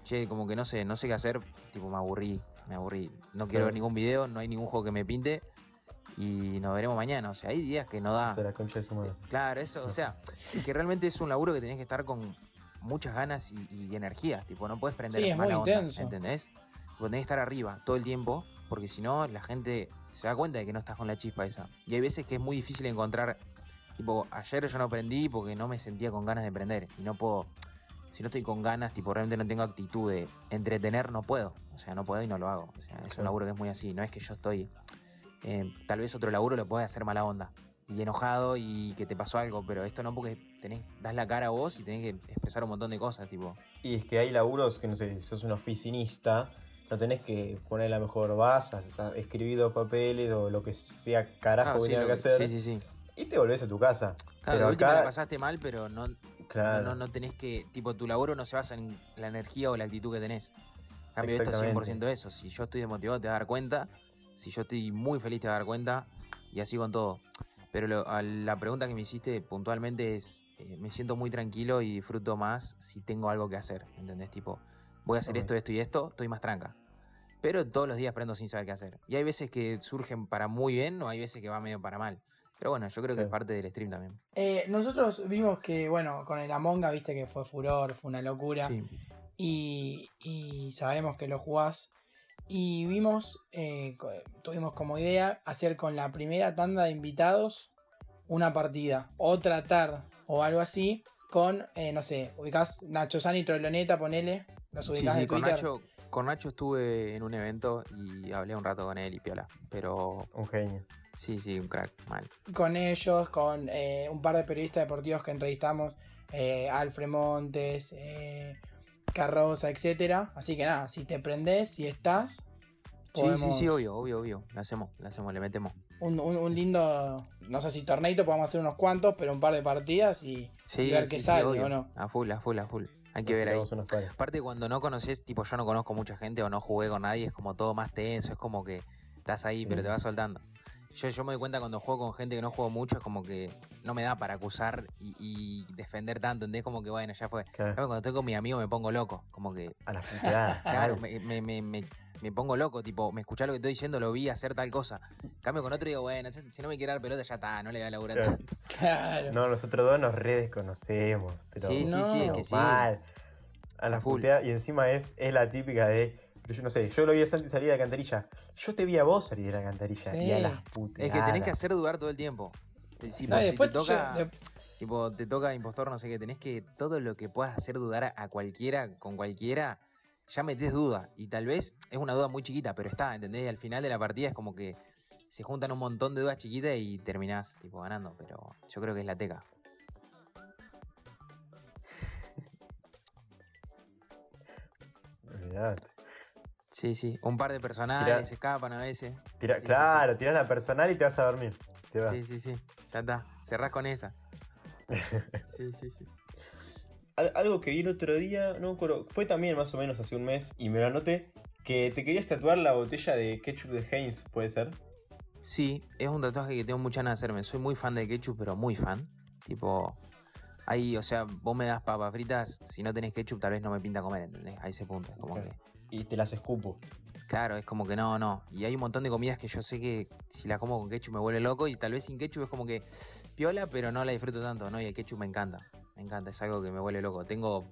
che, como que no sé, no sé qué hacer, tipo me aburrí, me aburrí. No quiero ver ningún video, no hay ningún juego que me pinte y nos veremos mañana. O sea, hay días que no da. Se la concha de su madre. Claro, eso, o sea, que realmente es un laburo que tenés que estar con muchas ganas y, y energía. Tipo, no puedes prender Sí, es mala muy onda, intenso. ¿entendés? Tipo, tenés que estar arriba todo el tiempo, porque si no, la gente se da cuenta de que no estás con la chispa esa. Y hay veces que es muy difícil encontrar. Tipo, ayer yo no prendí porque no me sentía con ganas de prender. Y no puedo. Si no estoy con ganas, tipo, realmente no tengo actitud de entretener, no puedo. O sea, no puedo y no lo hago. O sea, es un laburo que es muy así. No es que yo estoy. eh, tal vez otro laburo lo puede hacer mala onda y enojado y que te pasó algo, pero esto no porque tenés, das la cara a vos y tenés que expresar un montón de cosas, tipo. Y es que hay laburos que, no sé, si sos un oficinista, no tenés que poner la mejor vas, has escribido papeles o lo que sea carajo Ah, que sí, que que- hacer. sí, sí, sí. Y te volvés a tu casa. Claro, Pero última la acá, pasaste mal, pero no, claro, no, no tenés que. Tipo, tu laburo no se basa en la energía o la actitud que tenés. En cambio, esto es Exactamente. 100% eso. Si yo estoy desmotivado, te vas a dar cuenta. Si yo estoy muy feliz, te vas a dar cuenta. Y así con todo. Pero lo- a la pregunta que me hiciste puntualmente es: eh, me siento muy tranquilo y disfruto más si tengo algo que hacer. ¿Entendés? Tipo, voy a hacer Ok. esto, esto y esto, estoy más tranca. Pero todos los días aprendo sin saber qué hacer. Y hay veces que surgen para muy bien o hay veces que va medio para mal. Pero bueno, yo creo que es parte del stream también. Eh, nosotros vimos que, bueno, con el Among Us, viste que fue furor, fue una locura. Sí. y, y sabemos que lo jugás. Y vimos, eh, tuvimos como idea hacer con la primera tanda de invitados una partida. O tratar, o algo así, con, eh, no sé, ubicás Nacho Sani, Trolloneta, ponele. Los Sí, ubicás sí, de con. Nacho, con Nacho estuve en un evento y hablé un rato con él y piola. Pero un genio. Sí, sí, un crack, mal. Con ellos, con eh, un par de periodistas deportivos que entrevistamos. Eh, Alfred Montes, eh, Carroza, etcétera. Así que nada, si te prendés, si estás, Sí, sí, podemos- sí, obvio, obvio, obvio. Lo hacemos, lo hacemos, le metemos. un, un- un lindo, no sé si torneito, podemos hacer unos cuantos, pero un par de partidas y, Sí, y ver sí, qué sí, sale, obvio. ¿o no? A full, a full, a full. Hay que ver ahí. Aparte, cuando no conoces, tipo, yo no conozco mucha gente o no jugué con nadie, es como todo más tenso, es como que estás ahí, Sí. pero te vas soltando. Yo, yo me doy cuenta cuando juego con gente que no juego mucho, es como que no me da para acusar y, y defender tanto, ¿entendés? Como que bueno, ya fue. Claro, Cuando estoy con mi amigo me pongo loco, como que A las puteadas. Claro, me, me, me, me, me pongo loco, tipo, me escuchás lo que estoy diciendo, lo vi hacer tal cosa. Cambio con otro y digo, bueno, si no me quiere dar pelota, ya está, no le voy a laburar Claro. tanto. Claro. No, nosotros dos nos re desconocemos. Pero Sí, sí, sí, es que sí. mal. A las full. puteadas. Y encima es, es la típica de. Yo no sé, yo lo vi a Santi salir de la cantarilla. Yo te vi a vos salir de la cantarilla. Y a las puteadas. Es que tenés que hacer dudar todo el tiempo. Te- Si, No, si te toca, yo- tipo, te toca impostor, no sé qué, tenés que todo lo que puedas hacer dudar a, cualquiera, con cualquiera, ya metés duda. Y tal vez es una duda muy chiquita, pero está, ¿entendés? Y al final de la partida es como que se juntan un montón de dudas chiquitas y terminás, tipo, ganando. Pero yo creo que es la teca. Olvidate. Sí, sí. Un par de personajes Tirá. se escapan a veces. Tira- Sí, sí, claro, tirás la personal y te vas a dormir. Te vas. Sí, sí, sí. Ya está. Cerrás con esa. Sí, sí, sí. Al- Algo que vi el otro día, no me acuerdo, fue también más o menos hace un mes y me lo anoté, que te querías tatuar la botella de ketchup de Heinz, ¿puede ser? Sí, es un tatuaje que tengo muchas ganas de hacerme. Soy muy fan de ketchup, pero muy fan. Tipo, ahí, o sea, vos me das papas fritas, si no tenés ketchup tal vez no me pinta comer, ¿entendés? A ese punto. Es como Claro. que, Y te las escupo. claro, es como que no, no. Y hay un montón de comidas que yo sé que si las como con ketchup me vuelve loco y tal vez sin ketchup es como que piola, pero no la disfruto tanto, ¿no? Y el ketchup me encanta. Me encanta, es algo que me vuelve loco. Tengo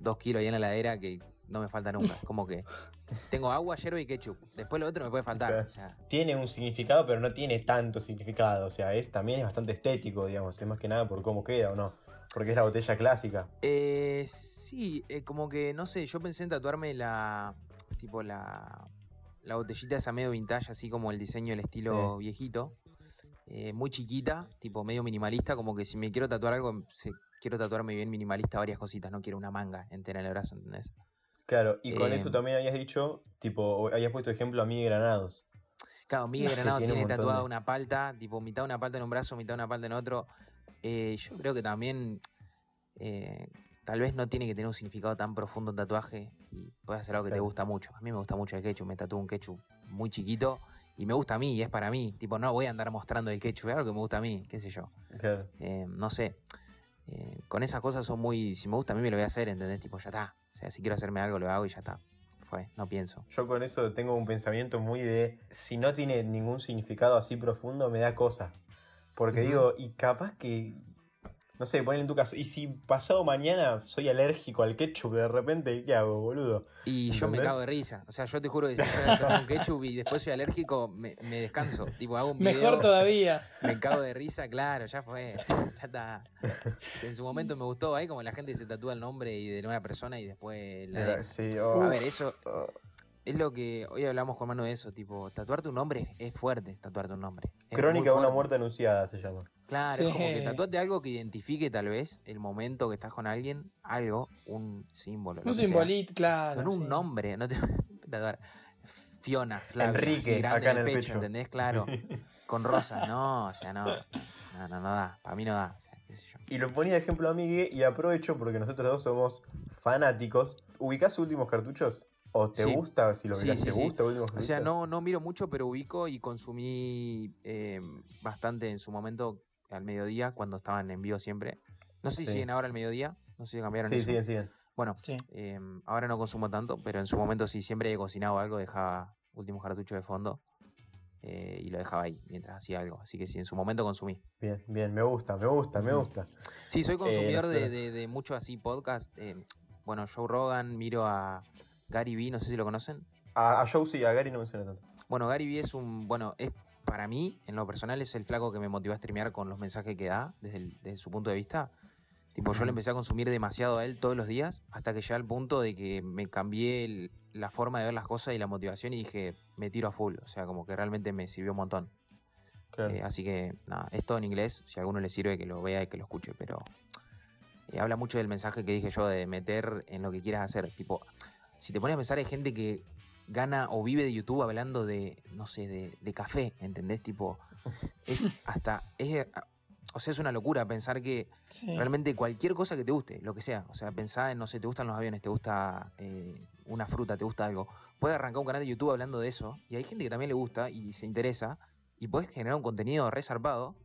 dos kilos ahí en la heladera que no me falta nunca. Es como que tengo agua, yerba y ketchup. Después lo otro me puede faltar. Claro. O sea, Tiene un significado, pero no tiene tanto significado. O sea, es también es bastante estético, digamos. Es más que nada por cómo queda o no. Porque es la botella clásica. Eh, sí, eh, como que, no sé, yo pensé en tatuarme la, tipo la, la botellita esa medio vintage, así como el diseño, el estilo viejito. Eh, muy chiquita, tipo medio minimalista, como que si me quiero tatuar algo, se- quiero tatuarme bien minimalista varias cositas, no quiero una manga entera en el brazo, ¿entendés? Claro, y con Eh, eso también habías dicho, tipo, habías puesto ejemplo a Miguel Granados. Claro, Miguel Granado tiene un tatuada de- una palta, tipo mitad una palta en un brazo, mitad una palta en otro. Eh, yo creo que también eh, tal vez no tiene que tener un significado tan profundo un tatuaje y puedes hacer algo que te gusta mucho. A mí me gusta mucho el ketchup, me tatúo un ketchup muy chiquito y me gusta a mí y es para mí. Tipo, no voy a andar mostrando el ketchup, es algo que me gusta a mí, qué sé yo. Claro. Eh, no sé. Eh, con esas cosas son muy. Si me gusta a mí, me lo voy a hacer, ¿entendés? Tipo, ya está. O sea, si quiero hacerme algo, lo hago y ya está. fue, no pienso. Yo con eso tengo un pensamiento muy de, si no tiene ningún significado así profundo, me da cosa. Porque digo, y capaz que, no sé, ponen en tu caso, y si pasado mañana soy alérgico al ketchup de repente, ¿qué hago, boludo? Y yo me cago de risa. O sea, yo te juro que si yo con ketchup y después soy alérgico, me, me descanso. Tipo, hago un video, Mejor todavía. me cago de risa, claro, ya fue. Ya está. En su momento me gustó, ahí como la gente se tatúa el nombre y de una persona y después la. Sí, A oh, ver, eso oh. Es lo que hoy hablamos con mano de eso, tipo, tatuarte un nombre es fuerte, tatuarte un nombre. Es Crónica de una muerte anunciada se llama. Claro, es como que tatuate algo que identifique tal vez el momento que estás con alguien, algo, un símbolo. lo Un simbolito, claro. Con un sí. nombre, no te tatuar Fiona, Flavia, Enrique, grande acá en el pecho, pecho. ¿entendés? Claro. Con rosas, no, o sea, no. No, no, no da. Para mí no da. O sea, qué sé yo. Y lo ponía de ejemplo a Migue y aprovecho porque nosotros dos somos fanáticos. ¿Ubicás sus últimos cartuchos? ¿O te Sí. gusta? Si lo Sí, sí, ¿te sí. gusta últimos O sea, no, no miro mucho, pero ubico y consumí eh, bastante en su momento al mediodía, cuando estaban en vivo siempre. No sé si Sí. siguen ahora al mediodía, no sé si cambiaron Sí, eso. siguen, siguen. Bueno, Sí. eh, ahora no consumo tanto, pero en su momento sí, siempre he cocinado algo, dejaba últimos cartuchos de fondo eh, y lo dejaba ahí mientras hacía algo. Así que sí, en su momento consumí. Bien, bien, me gusta, me gusta, me gusta. Sí, soy consumidor de, de, de mucho así podcast. eh, bueno, Joe Rogan, miro a Gary Vee, no sé si lo conocen. A, a Joe sí, a Gary no me suena tanto. Bueno, Gary Vee es un, bueno, es para mí, en lo personal, es el flaco que me motivó a streamear con los mensajes que da desde, el- desde su punto de vista. Tipo, yo le empecé a consumir demasiado a él todos los días hasta que llegué al punto de que me cambié el- la forma de ver las cosas y la motivación y dije, me tiro a full. O sea, como que realmente me sirvió un montón. Claro. Eh, así que, nada, es todo en inglés. Si a alguno le sirve, que lo vea y que lo escuche. Pero eh, habla mucho del mensaje que dije yo de meter en lo que quieras hacer. Tipo, si te pones a pensar, hay gente que gana o vive de YouTube hablando de, no sé, de, de café, ¿entendés? Tipo, es hasta. Es, o sea, es una locura pensar que Sí. realmente cualquier cosa que te guste, lo que sea. O sea, pensá en, no sé, te gustan los aviones, te gusta eh, una fruta, te gusta algo. Puedes arrancar un canal de YouTube hablando de eso. Y hay gente que también le gusta y se interesa. Y puedes generar un contenido resarpado.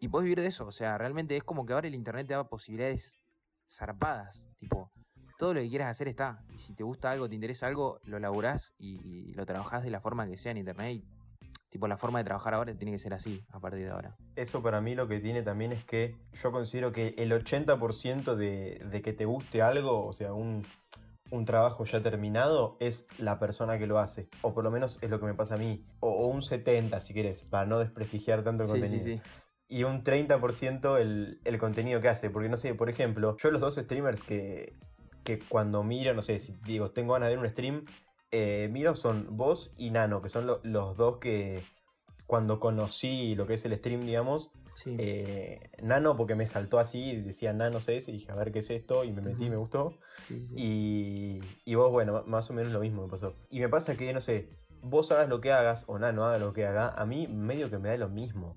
Y puedes vivir de eso. O sea, realmente es como que ahora el internet te da posibilidades zarpadas. Tipo, todo lo que quieras hacer está. Y si te gusta algo, te interesa algo, lo laburás y, y lo trabajás de la forma que sea en internet. Y, tipo, la forma de trabajar ahora tiene que ser así, a partir de ahora. Eso para mí lo que tiene también es que yo considero que el 80% de, de que te guste algo, o sea, un, un trabajo ya terminado, es la persona que lo hace. O por lo menos es lo que me pasa a mí. O, o un 70% si querés, para no desprestigiar tanto el contenido. Y un 30% el, el contenido que hace. Porque no sé, por ejemplo, yo los dos streamers que, que cuando miro, no sé, si digo, tengo ganas de ver un stream, eh, miro son vos y Nano, que son lo- los dos que cuando conocí lo que es el stream, digamos, Sí. eh, Nano porque me saltó así, decía Nano CS, y dije, a ver qué es esto, y me metí, Ujú. me gustó. sí, sí. Y, y vos, bueno, más o menos lo mismo me pasó. Y me pasa que, no sé, vos hagas lo que hagas o Nano haga lo que haga, a mí medio que me da lo mismo.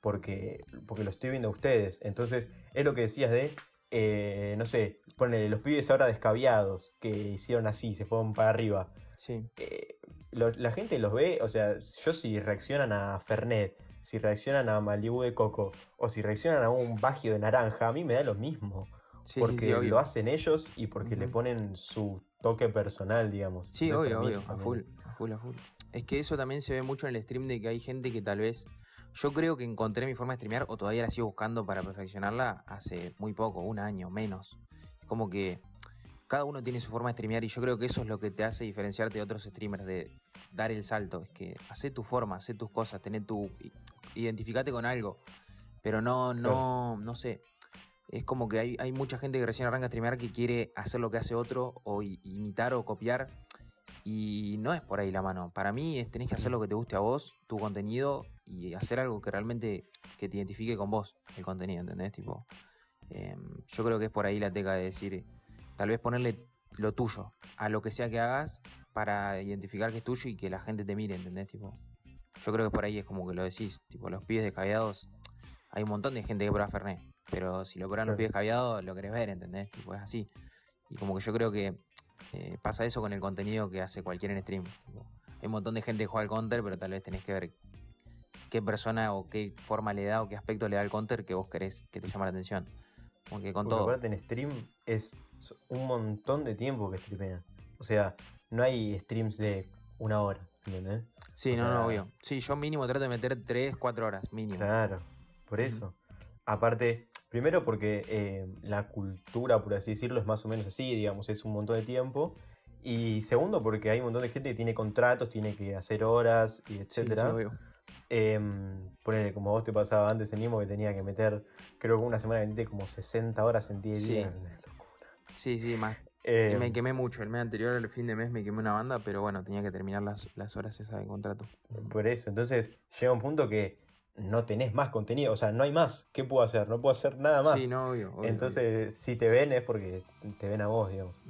Porque, porque lo estoy viendo a ustedes. Entonces, es lo que decías de, eh, no sé, ponele los pibes ahora descaviados, que hicieron así, se fueron para arriba. sí. Eh, lo- la gente los ve, o sea, yo si reaccionan a Fernet, si reaccionan a Malibu de Coco, o si reaccionan a un bagio de naranja, a mí me da lo mismo. Sí, sí, porque sí, obvio. lo hacen ellos y porque le ponen su toque personal, digamos. Sí, obvio, obvio, a full, a full, a full. Es que eso también se ve mucho en el stream de que hay gente que tal vez. Yo creo que encontré mi forma de streamear o todavía la sigo buscando para perfeccionarla hace muy poco, un año, menos. Como que cada uno tiene su forma de streamear y yo creo que eso es lo que te hace diferenciarte de otros streamers, de dar el salto. Es que hace tu forma, hace tus cosas, tener tu. identificate con algo. Pero no, no, no sé. Es como que hay, hay mucha gente que recién arranca a streamear que quiere hacer lo que hace otro o imitar o copiar. Y no es por ahí la mano. Para mí es, tenés que hacer lo que te guste a vos, tu contenido, y hacer algo que realmente que te identifique con vos, el contenido, ¿entendés? Tipo, em, yo creo que es por ahí la teca de decir, tal vez ponerle lo tuyo a lo que sea que hagas para identificar que es tuyo y que la gente te mire, ¿entendés? Tipo, yo creo que por ahí es como que lo decís, tipo, los pibes descabeados, hay un montón de gente que prueba Fernet, pero si lo prueban los pibes descabeados, lo querés ver, ¿entendés? Tipo, es así. Y como que yo creo que eh, pasa eso con el contenido que hace cualquier en stream. tipo, hay un montón de gente que juega al counter, pero tal vez tenés que ver qué persona o qué forma le da o qué aspecto le da al counter que vos querés que te llama la atención. Porque con Porque todo. aparte en stream es un montón de tiempo que streamean. O sea, no hay streams de una hora, ¿entendés? Sí, O no, no, sea- obvio. Sí, yo mínimo trato de meter 3, 4 horas, mínimo. Claro, por eso. Aparte, primero porque eh, la cultura, por así decirlo, es más o menos así, digamos, es un montón de tiempo. Y segundo, porque hay un montón de gente que tiene contratos, tiene que hacer horas y Sí, sí, etcétera. obvio. Em, ponele, como a vos te pasaba antes en Nimo, que tenía que meter, creo que una semana que como 60 horas en 10 Sí. días. Una locura. Sí, sí, más. Em, me quemé mucho. El mes anterior, el fin de mes, me quemé una banda, pero bueno, tenía que terminar las, las horas esas de contrato. Por eso, entonces llega un punto que no tenés más contenido, o sea, no hay más. ¿Qué puedo hacer? No puedo hacer nada más. Sí, no, obvio. obvio, entonces, si te ven es porque te ven a vos, digamos.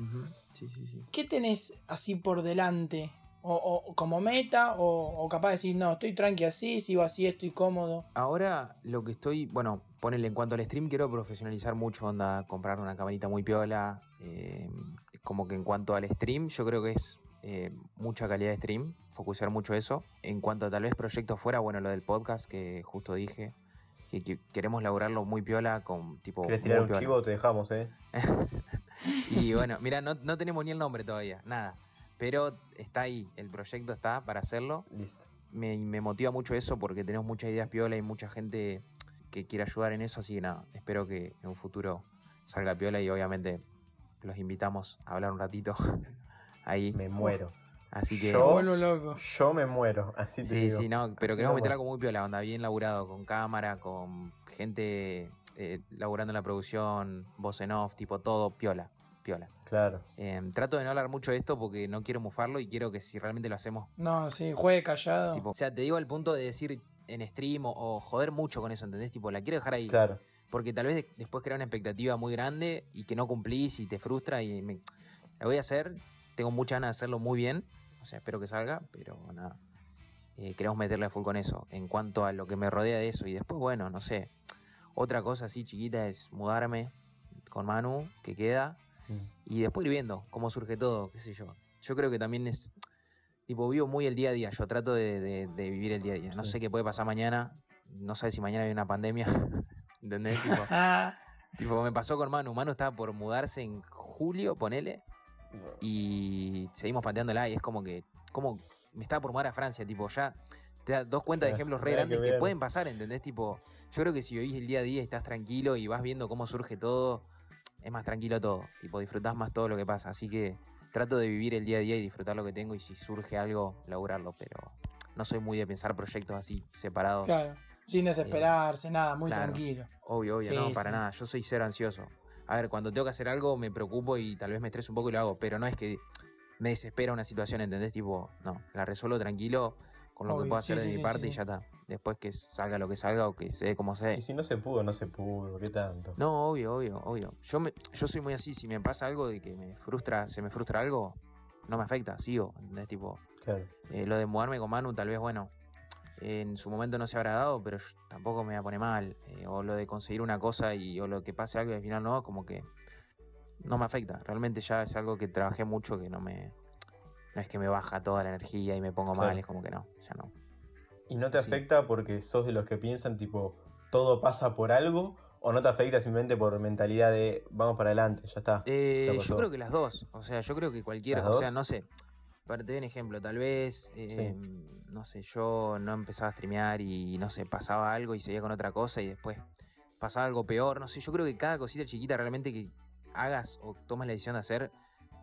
Sí, sí, sí. ¿Qué tenés así por delante? O, o como meta, o, o capaz de decir, no, estoy tranqui así, sigo así, estoy cómodo. Ahora lo que estoy, bueno, ponele en cuanto al stream, quiero profesionalizar mucho, onda, comprar una camarita muy piola. eh, como que en cuanto al stream, yo creo que es eh, mucha calidad de stream, focusar mucho eso. En cuanto a tal vez proyectos fuera, bueno, lo del podcast que justo dije, que, que queremos laburarlo muy piola con tipo... ¿Querés tirar un piola. chivo? Te dejamos, ¿eh? Y bueno, mira, no, no tenemos ni el nombre todavía, nada. Pero está ahí, el proyecto está para hacerlo. Listo. Me, me motiva mucho eso porque tenemos muchas ideas piola y mucha gente que quiere ayudar en eso, así que nada, espero que en un futuro salga piola y obviamente los invitamos a hablar un ratito ahí. Me muero. Así que... Yo- vuelvo loco. Yo me muero, así te Sí, digo. sí, no, pero Así queremos meter algo muy piola, onda, bien laburado, con cámara, con gente eh, laburando en la producción, voz en off, tipo todo piola, piola. Claro. Eh, trato de no hablar mucho de esto porque no quiero mufarlo y quiero que si realmente lo hacemos, No, sí, juegue callado. tipo, o sea, te digo al punto de decir en stream o, o joder mucho con eso, ¿entendés? Tipo, la quiero dejar ahí. Claro. Porque tal vez de- después crea una expectativa muy grande y que no cumplís y te frustra y me, la voy a hacer. Tengo mucha ganas de hacerlo muy bien. O sea, espero que salga, pero nada. Eh, queremos meterle a full con eso. En cuanto a lo que me rodea de eso. Y después, bueno, no sé. Otra cosa así chiquita es mudarme con Manu, que queda. Mm. Y después ir viendo cómo surge todo, qué sé yo. Yo creo que también es. Tipo, vivo muy el día a día. Yo trato de, de- de vivir el día a día. No Sí. sé qué puede pasar mañana. No sé si mañana hay una pandemia. ¿Entendés? Tipo, tipo, me pasó con Manu. Manu estaba por mudarse en julio, ponele. Y seguimos pateándola. Y es como que. Como me estaba por mudar a Francia. Tipo, ya te das dos cuentas de ejemplos re que grandes que, pueden pasar, ¿entendés? Tipo, yo creo que si vivís el día a día y estás tranquilo y vas viendo cómo surge todo, es más tranquilo todo. Tipo, disfrutás más todo lo que pasa. Así que trato de vivir el día a día y disfrutar lo que tengo. Y si surge algo, laburarlo. Pero no soy muy de pensar proyectos así separados. claro. Sin desesperarse, nada, muy claro. tranquilo. Obvio, obvio, Sí, no, para sí. nada. Yo soy cero ansioso. A ver, cuando tengo que hacer algo me preocupo y tal vez me estreso un poco y lo hago, pero no es que me desespera una situación, ¿entendés? Tipo, no, la resuelvo tranquilo con lo que puedo hacer sí, de mi parte y ya está. Después que salga lo que salga o que se dé como se dé. Y si no se pudo, no se pudo. ¿Qué tanto? No, obvio, obvio, obvio. Yo, me, yo soy muy así, si me pasa algo de que me frustra, se me frustra algo, no me afecta, sigo, ¿entendés? Tipo, Claro. eh, lo de mudarme con Manu, tal vez, bueno, en su momento no se habrá dado, pero yo tampoco me voy a poner mal. Eh, o lo de conseguir una cosa y o lo que pase algo y al final no, como que no me afecta. Realmente ya es algo que trabajé mucho que no me. No es que me baja toda la energía y me pongo mal, es como que no, ya no. ¿Y no te Sí. afecta porque sos de los que piensan, tipo, todo pasa por algo? ¿O no te afecta simplemente por mentalidad de vamos para adelante, ya está? Eh, ¿Qué yo creo que las dos. O sea, yo creo que cualquiera. ¿Las O sea, no sé. Para te doy un ejemplo, tal vez, eh, no sé, yo no empezaba a streamear y no sé, pasaba algo y seguía con otra cosa y después pasaba algo peor. No sé, yo creo que cada cosita chiquita realmente que hagas o tomes la decisión de hacer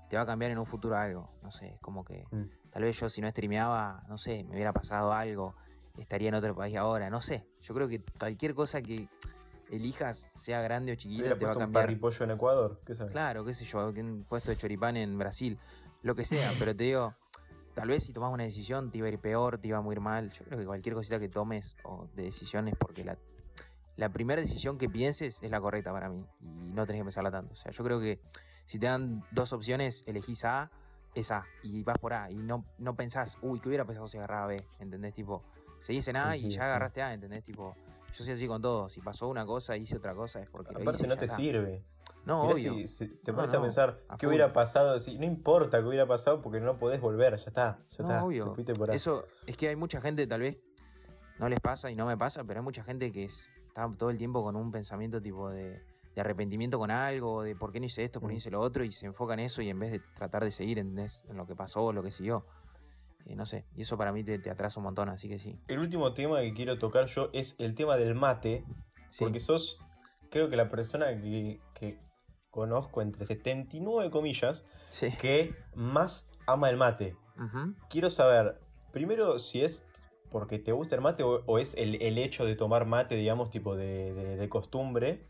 te va a cambiar en un futuro algo. No sé, es como que Mm. tal vez yo si no streameaba, no sé, me hubiera pasado algo, estaría en otro país ahora, no sé. Yo creo que cualquier cosa que elijas, sea grande o ¿Te chiquita, te va a puesto un cambiar. parripollo en Ecuador? ¿Qué sabes? Claro, qué sé yo, un puesto de choripán en Brasil, lo que sea, pero te digo, tal vez si tomás una decisión te iba a ir peor, te iba a ir mal. Yo creo que cualquier cosita que tomes o de decisiones, porque la, la primera decisión que pienses es la correcta para mí y no tenés que pensarla tanto. O sea, yo creo que si te dan dos opciones, elegís A, es A y vas por A y no, no pensás, uy, ¿qué hubiera pensado si agarraba B? ¿Entendés? Tipo, seguís en A Sí, y sí, ya sí. agarraste A, ¿entendés? Tipo, yo soy así con todo. Si pasó una cosa, hice otra cosa, es porque lo Aparte hice no te está. sirve. No, Mirá obvio. si, si te No, pones no, a pensar a qué full. hubiera pasado, si, no importa qué hubiera pasado porque no podés volver, ya está, ya No, está, obvio. te fuiste por ahí. Eso es que hay mucha gente, tal vez no les pasa y no me pasa, pero hay mucha gente que es- está todo el tiempo con un pensamiento tipo de, de arrepentimiento con algo, de por qué no hice esto, por qué no Mm. hice lo otro, y se enfoca en eso y en vez de tratar de seguir ¿entendés? en lo que pasó o lo que siguió. Eh, no sé, y eso para mí te, te atrasa un montón, así que sí. El último tema que quiero tocar yo es el tema del mate. Sí, Porque sos, creo que la persona que, que conozco entre 79 comillas sí. que más ama el mate. Quiero saber, primero, si es porque te gusta el mate o, o es el, el hecho de tomar mate, digamos, tipo de, de- de costumbre.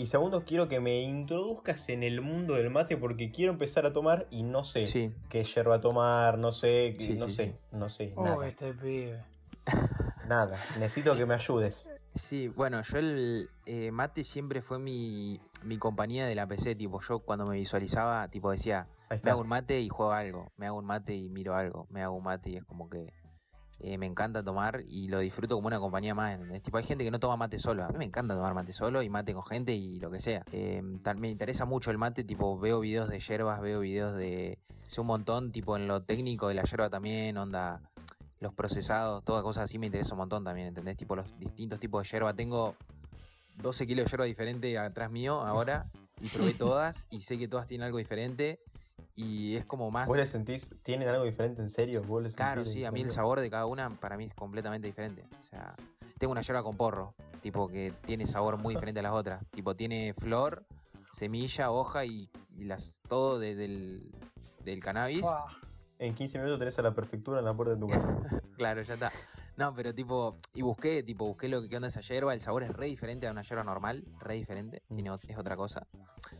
Y segundo, quiero que me introduzcas en el mundo del mate porque quiero empezar a tomar y no sé Sí, qué yerba tomar, no sé, Sí, no sí, sé, sí. no sé, Oh, nada, este pibe. nada. Necesito que me ayudes. Sí, bueno, yo el eh, mate siempre fue mi, mi compañía de la PC, tipo, yo cuando me visualizaba, tipo, decía, me hago un mate y juego algo, me hago un mate y miro algo, me hago un mate y es como que eh, me encanta tomar y lo disfruto como una compañía más, ¿entendés? Tipo, hay gente que no toma mate solo, a mí me encanta tomar mate solo y mate con gente y lo que sea. Eh, me interesa mucho el mate, tipo, veo videos de hierbas, veo videos de... Sé un montón, tipo, en lo técnico de la yerba también, onda los procesados, todas cosas así me interesa un montón también, ¿entendés? Tipo los distintos tipos de yerba. Tengo 12 kilos de yerba diferente atrás mío ahora y probé todas y sé que todas tienen algo diferente y es como más... ¿Vos le sentís, tienen algo diferente en serio? ¿Vos le Claro, sí, a mí el sabor de cada una para mí es completamente diferente. O sea, tengo una yerba con porro, tipo que tiene sabor muy diferente a las otras. Tipo, tiene flor, semilla, hoja y, y las todo de- del, del cannabis. En 15 minutos tenés a la prefectura en la puerta de tu casa. Claro, ya está. No, pero tipo, y busqué, tipo, busqué lo que onda esa yerba, el sabor es re diferente a una yerba normal, re diferente, Mm. tiene, es otra cosa.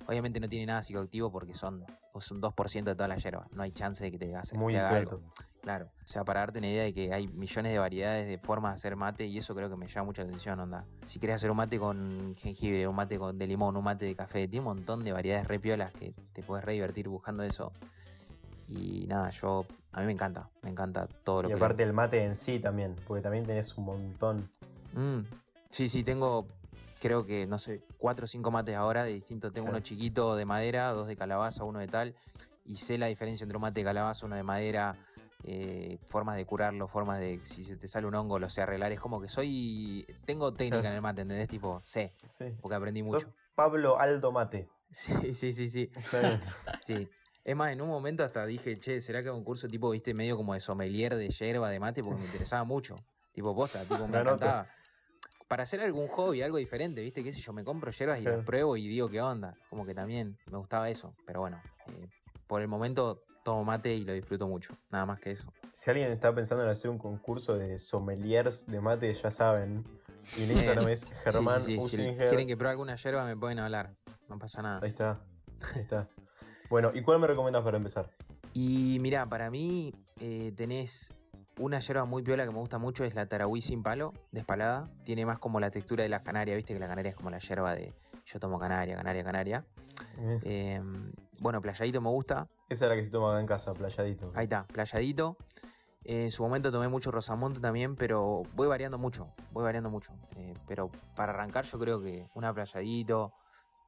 Obviamente no tiene nada psicoactivo porque son es un 2% de toda la yerba, no hay chance de que te haga, Muy te haga algo. Claro, o sea, para darte una idea de que hay millones de variedades de formas de hacer mate y eso creo que me llama mucha atención, onda. Si querés hacer un mate con jengibre, un mate con de limón, un mate de café, tiene un montón de variedades re piolas que te puedes re divertir buscando eso. Y nada, yo, a mí me encanta, me encanta todo lo Y que... aparte el mate en sí también, porque también tenés un montón. Mm, Sí, sí, tengo, creo que, no sé, cuatro o cinco mates ahora de distinto. Tengo Claro. uno chiquito de madera, dos de calabaza, uno de tal. Y sé la diferencia entre un mate de calabaza, uno de madera, eh, formas de curarlo, formas de, si se te sale un hongo, lo sé arreglar. Es como que soy, tengo técnica Claro. en el mate, ¿entendés? Tipo, sé, Sí. porque aprendí mucho. Pablo Aldo Mate. Sí, sí, sí, sí. Sí. Es más, en un momento hasta dije, che, ¿será que hago un curso tipo, viste, medio como de sommelier de yerba, de mate? Porque me interesaba mucho. Tipo, posta, tipo, me encantaba. Para hacer algún hobby, algo diferente, viste, qué sé yo, me compro yerbas y Claro. las pruebo y digo qué onda. Como que también me gustaba eso. Pero bueno, eh, por el momento tomo mate y lo disfruto mucho. Nada más que eso. Si alguien está pensando en hacer un concurso de sommeliers de mate, ya saben. Y el Instagram es Sí, sí, Germán sí, Si quieren que pruebe alguna yerba, me pueden hablar. No pasa nada. Ahí está. Ahí está. Bueno, ¿y cuál me recomiendas para empezar? Y mira, para mí eh, tenés una yerba muy piola que me gusta mucho, es la Tarahui sin palo, despalada. Tiene más como la textura de la canaria, viste que la canaria es como la yerba de yo tomo canaria, canaria, canaria. Eh, Eh, bueno, playadito me gusta. Esa es la que se toma acá en casa, playadito. Ahí está, playadito. Eh, en su momento tomé mucho Rosamonte también, pero voy variando mucho, voy variando mucho. Eh, pero para arrancar yo creo que una playadito,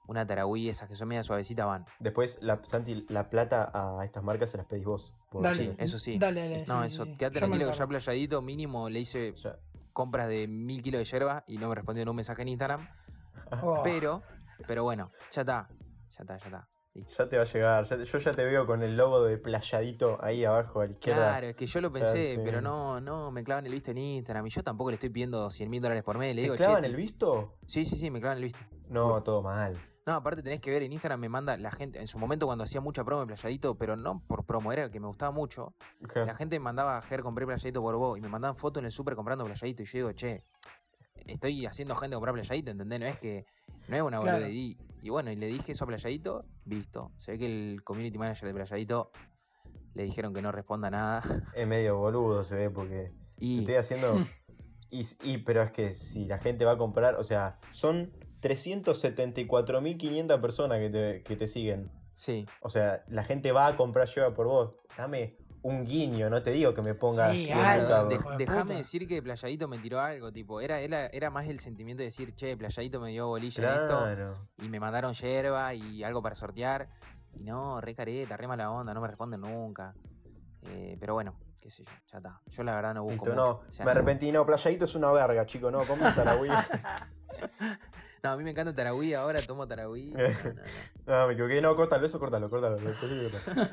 una Tarahui, esas que son media suavecitas van. Después, la, Santi, la plata a estas marcas se las pedís vos. Dale. Sí, eso sí. Dale, dale. No, sí, eso, sí, quédate tranquilo que ya playadito mínimo le hice ya- compras de mil kilos de yerba y no me respondió en un mensaje en Instagram. Oh, Pero, pero bueno, ya está. Ya está, ya está. Listo. Ya te va a llegar. ya te- yo ya te veo con el logo de playadito ahí abajo a la izquierda. Claro, es que yo lo pensé, sí. pero no, no, me clavan el visto en Instagram y yo tampoco le estoy pidiendo 100 mil dólares por mes. Le ¿Te digo, clavan che, el visto? Sí, sí, sí, me clavan el visto. No, todo mal. No, aparte tenés que ver en Instagram, me manda la gente, en su momento cuando hacía mucha promo de playadito, pero no por promo, era que me gustaba mucho. La gente me mandaba, Ger, compré playadito por vos, y me mandaban fotos en el súper comprando playadito, y yo digo, che, estoy haciendo gente comprar playadito, ¿entendés? No es que, no es una Claro. boludez. Y, y bueno, y le dije eso a playadito, visto. Se ve que el community manager de playadito le dijeron que no responda nada. Es medio boludo, se ve, porque Y estoy haciendo. y, y- pero es que si la gente va a comprar, o sea, son 374.500 personas que te, que te siguen. sí, O sea, la gente va a comprar lleva por vos. Dame un guiño, no te digo que me pongas Sí, 100 algo, de- bro. hijo de déjame puta. decir que Playadito me tiró algo, tipo, era, era, era más el sentimiento de decir, che, Playadito me dio bolilla en esto, Claro. y me mandaron yerba y algo para sortear, y no, re careta, re mala onda, no me responden nunca. Eh, pero bueno, qué sé yo, ya está. Yo la verdad no busco Listo, mucho. no. O sea, Me arrepentí, no, playadito es una verga, chico, no, ¿cómo está la? No, a mí me encanta Tarahui, ahora tomo Tarahui. No, no, no. Ah, me equivoqué. No, córtalo, eso córtalo, córtalo.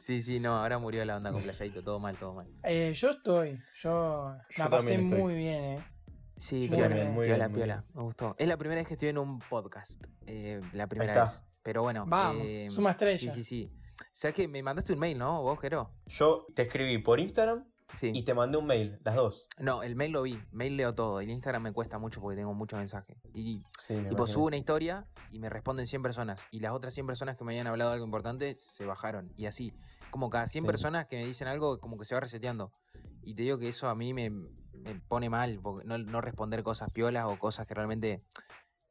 Sí, sí, no, ahora murió la onda con Playadito, todo mal, todo mal. Eh, yo estoy. Yo la pasé estoy. muy bien, eh. Sí, Muy piola, bien, muy piola, bien, piola. Me gustó. Es la primera vez que estoy en un podcast. eh, la primera está. vez. Pero bueno. Vamos, eh, suma estrella. Sí, sí, sí. ¿Sabes que Me mandaste un mail, ¿no? ¿Vos, Jero? Yo te escribí por Instagram Sí. y te mandé un mail, las dos. No, el mail lo vi. Mail leo todo. El Instagram me cuesta mucho porque tengo muchos mensajes. Y Sí, tipo, imagino. subo una historia y me responden 100 personas. Y las otras 100 personas que me habían hablado de algo importante se bajaron. Y así. Como cada 100 Sí. personas que me dicen algo, como que se va reseteando. Y te digo que eso a mí me, me pone mal. Porque no, no responder cosas piolas o cosas que realmente.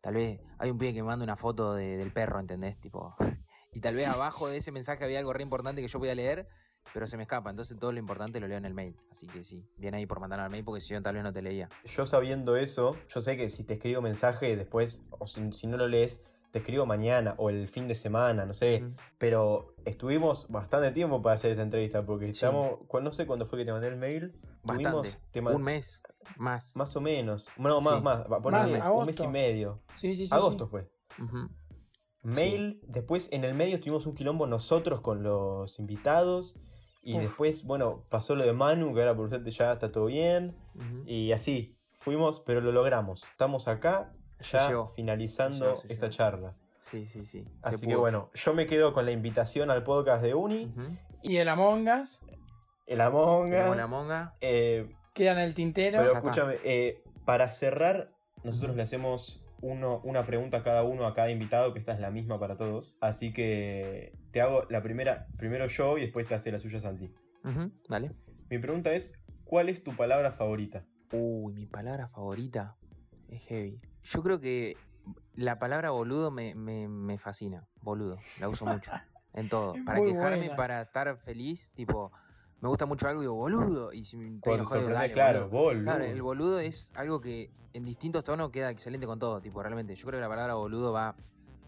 Tal vez hay un pibe que me manda una foto de- del perro, ¿entendés? Tipo. Y tal vez abajo de ese mensaje había algo re importante que yo podía leer, pero se me escapa. Entonces todo lo importante lo leo en el mail. Así que sí, bien ahí por mandar al mail porque si yo tal vez no te leía. Yo sabiendo eso, yo sé que si te escribo mensaje después, o si, si no lo lees, te escribo mañana o el fin de semana, no sé. Pero estuvimos bastante tiempo para hacer esta entrevista, porque Sí. estamos, no sé cuándo fue que te mandé el mail. Bastante. Tuvimos, te Un mes más. Más o menos. No, más, Sí. más. Más, un mes y medio. Sí, sí, sí. Agosto sí. fue. Mail, después en el medio tuvimos un quilombo nosotros con los invitados. Y Uf. después, bueno, pasó lo de Manu, que ahora por suerte ya está todo bien. Y así, fuimos, pero lo logramos. Estamos acá, ya finalizando Se llegó, se esta llegó. charla. Sí, sí, sí. Así que bueno, yo me quedo con la invitación al podcast de Uni. Y el Among Us el Among Us. la monga. eh, queda en el tintero. pero escúchame, eh, para cerrar, nosotros le hacemos uno, una pregunta a cada uno, a cada invitado, que esta es la misma para todos. Así que te hago la primera, primero yo y después te hace la suya Santi. Dale. Mi pregunta es, ¿cuál es tu palabra favorita? Uy, mi palabra favorita es heavy. Yo creo que la palabra boludo me, me, me fascina. Boludo. La uso mucho. En todo. Es Para quejarme, buena. para estar feliz, tipo, me gusta mucho algo y digo, boludo. Y si me estoy Cuando enojado, digo, sorprende, dale, claro, boludo. boludo. Claro, el boludo es algo que en distintos tonos queda excelente con todo, tipo, realmente. Yo creo que la palabra boludo va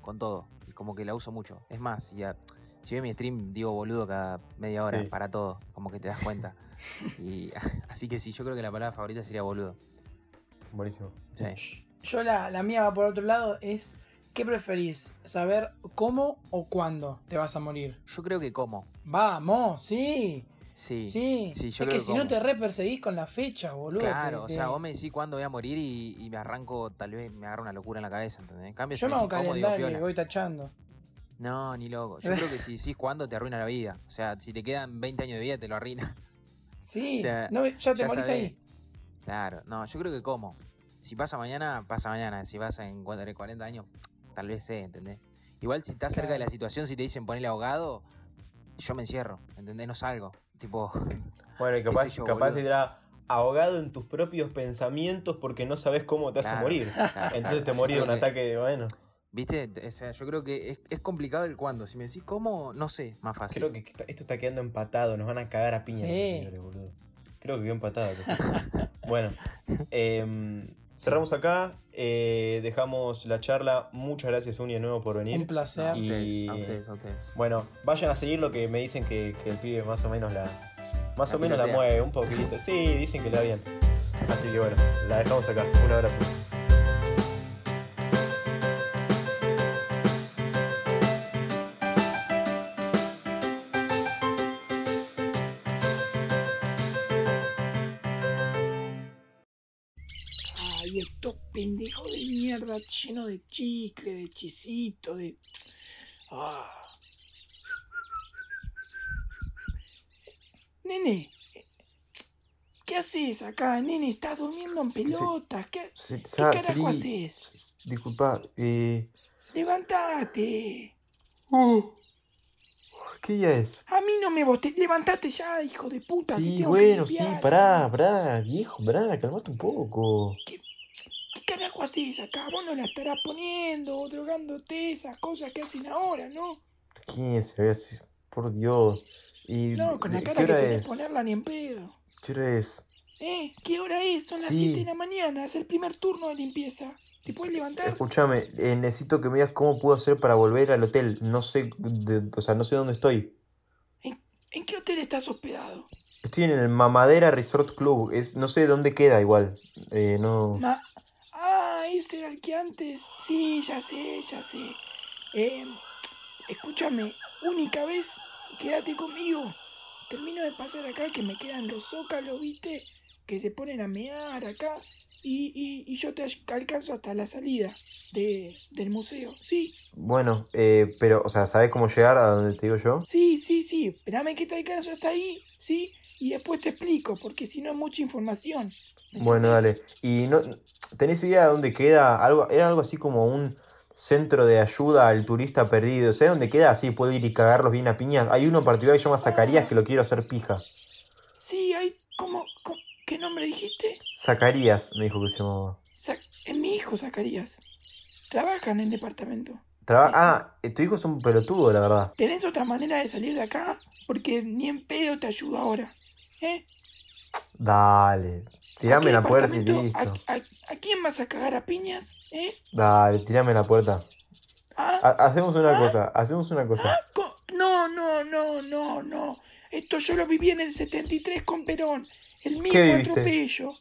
con todo. Y como que la uso mucho. Es más, si, ve mi stream, digo boludo cada media hora Sí. para todo. Como que te das cuenta. y así que sí, yo creo que la palabra favorita sería boludo. Buenísimo. Sí. Yo la, la mía va por otro lado, es ¿qué preferís? ¿Saber cómo o cuándo te vas a morir? Yo creo que como. Vamos, sí. Sí. Sí. sí, yo es creo que que si no te re perseguís con la fecha, boludo. Claro, te- o sea, vos me decís cuándo voy a morir y, y me arranco, tal vez me agarra una locura en la cabeza, ¿entendés? En cambio, si Yo me hago cómo, digo calendario y voy tachando. No, ni loco. Yo creo que si decís cuándo te arruina la vida. O sea, si te quedan 20 años de vida, te lo arruina. Sí, O sea, no, ya te ya morís sabés. ahí. Claro, no, yo creo que como. Si pasa mañana, pasa mañana. Si pasa en cuando tenés 40 años, tal vez sé, ¿entendés? Igual si estás cerca de la situación, si te dicen ponerle ahogado, yo me encierro, ¿entendés? No salgo. Tipo, Bueno, y capaz, yo, capaz boludo. ahogado en tus propios pensamientos porque no sabes cómo te vas a Claro, morir. claro, Entonces te morís de un que- ataque de, bueno, ¿Viste? O sea, yo creo que es, es complicado el cuándo. Si me decís cómo, no sé, más fácil. creo que esto está quedando empatado, nos van a cagar a piña los Sí. señores, boludo. Creo que quedó empatado. bueno, em, cerramos acá, eh, dejamos la charla. Muchas gracias, Uni, de nuevo por venir. Un placer. Y- a ustedes, a ustedes. Bueno, vayan a seguir lo que me dicen que, que el pibe más o menos la. Más La o menos la mueve un poquito. Sí, dicen que le va bien. Así que bueno, la dejamos acá. Un abrazo. Llenos de chicle, de chisito, de. Ah. Nene, ¿qué haces acá, nene? ¿Estás durmiendo en pelotas? ¿Qué, ¿Qué carajo haces? Disculpa, eh. ¡Levantate! Uh, ¿Qué día es? A mí no me bote. ¡Levantate ya, hijo de puta! Sí, bueno, sí, pará, pará, viejo, pará, calmate un poco. ¿Qué carajo haces acá? Vos no la estarás poniendo drogándote esas cosas que hacen ahora, ¿no? Por Dios. ¿Y No, con la cara que ponerla ni en pedo. ¿Qué hora es? ¿Eh? ¿Qué hora es? Son las Sí. 7 de la mañana, es el primer turno de limpieza. ¿Te puedes levantar? Escúchame, eh, necesito que me digas cómo puedo hacer para volver al hotel. No sé, de- o sea, no sé dónde estoy. ¿En qué hotel estás hospedado? Estoy en el Mamadera Resort Club. Es, no sé dónde queda igual. Eh, no. Ma- ah, ese al que antes. Sí, ya sé, ya sé. Eh, escúchame, única vez, quédate conmigo. Termino de pasar acá que me quedan los zócalos, ¿viste? Que se ponen a mear acá. Y, y, y yo te alcanzo hasta la salida de, del museo, ¿sí? Bueno, eh, pero, o sea, ¿sabes cómo llegar a donde te digo yo? Sí, sí, sí. Espérame que te alcanzo hasta ahí, ¿sí? Y después te explico, porque si no es mucha información. Bueno, dale. ¿Y no tenés idea de dónde queda? Algo, era algo así como un centro de ayuda al turista perdido. ¿Sabes dónde queda? Así puedo ir y cagarlos bien a piñas. Hay uno en particular que se llama Zacarías que lo quiero hacer pija. Sí, hay como... ¿Qué nombre dijiste? Zacarías, me dijo que se llamaba. es mi hijo, Zacarías. Trabaja en el departamento. ah, tu hijo es un pelotudo, la verdad. ¿Tenés otra manera de salir de acá? Porque ni en pedo te ayudo ahora. ¿Eh? Dale, tirame la puerta y listo. ¿A, quién vas a cagar a piñas? ¿Eh? Dale, tirame la puerta. ¿Ah? hacemos una ¿Ah? cosa, hacemos una cosa. ¿Ah? No, no, no, no, no. Esto yo lo viví en el 73 con Perón. El mismo atropello.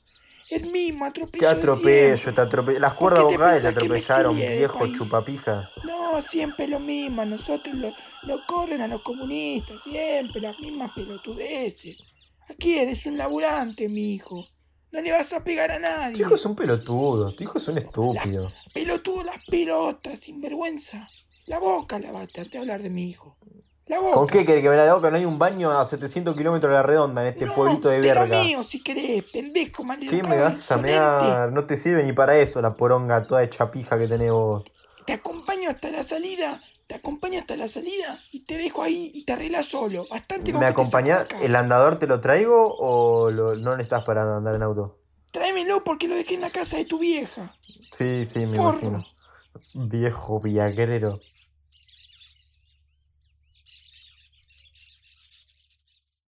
El mismo atropello. ¿Qué atropello? Te atropello. Las cuerdas vocales te atropellaron, viejo chupapija. No, siempre lo mismo. nosotros lo, lo, corren a los comunistas. Siempre las mismas pelotudeces. Aquí eres un laburante, mi hijo. No le vas a pegar a nadie. Tu hijo es un pelotudo. Tu hijo es un estúpido. pelotudo las pelotas, sinvergüenza. La boca lavate antes de hablar de mi hijo. ¿Con qué querés que me la boca? No hay un baño a 700 kilómetros de la redonda en este pueblito de verga. Mío, si querés, pendejo, ¿Qué me vas a mear? No te sirve ni para eso la poronga toda hecha pija que tenés vos. Te acompaño hasta la salida, te acompaño hasta la salida y te dejo ahí y te arreglas solo. Bastante ¿Me acompañás? ¿El andador te lo traigo o no necesitas para andar en auto? Tráemelo porque lo dejé en la casa de tu vieja. Sí, sí, me imagino. Viejo viagrero.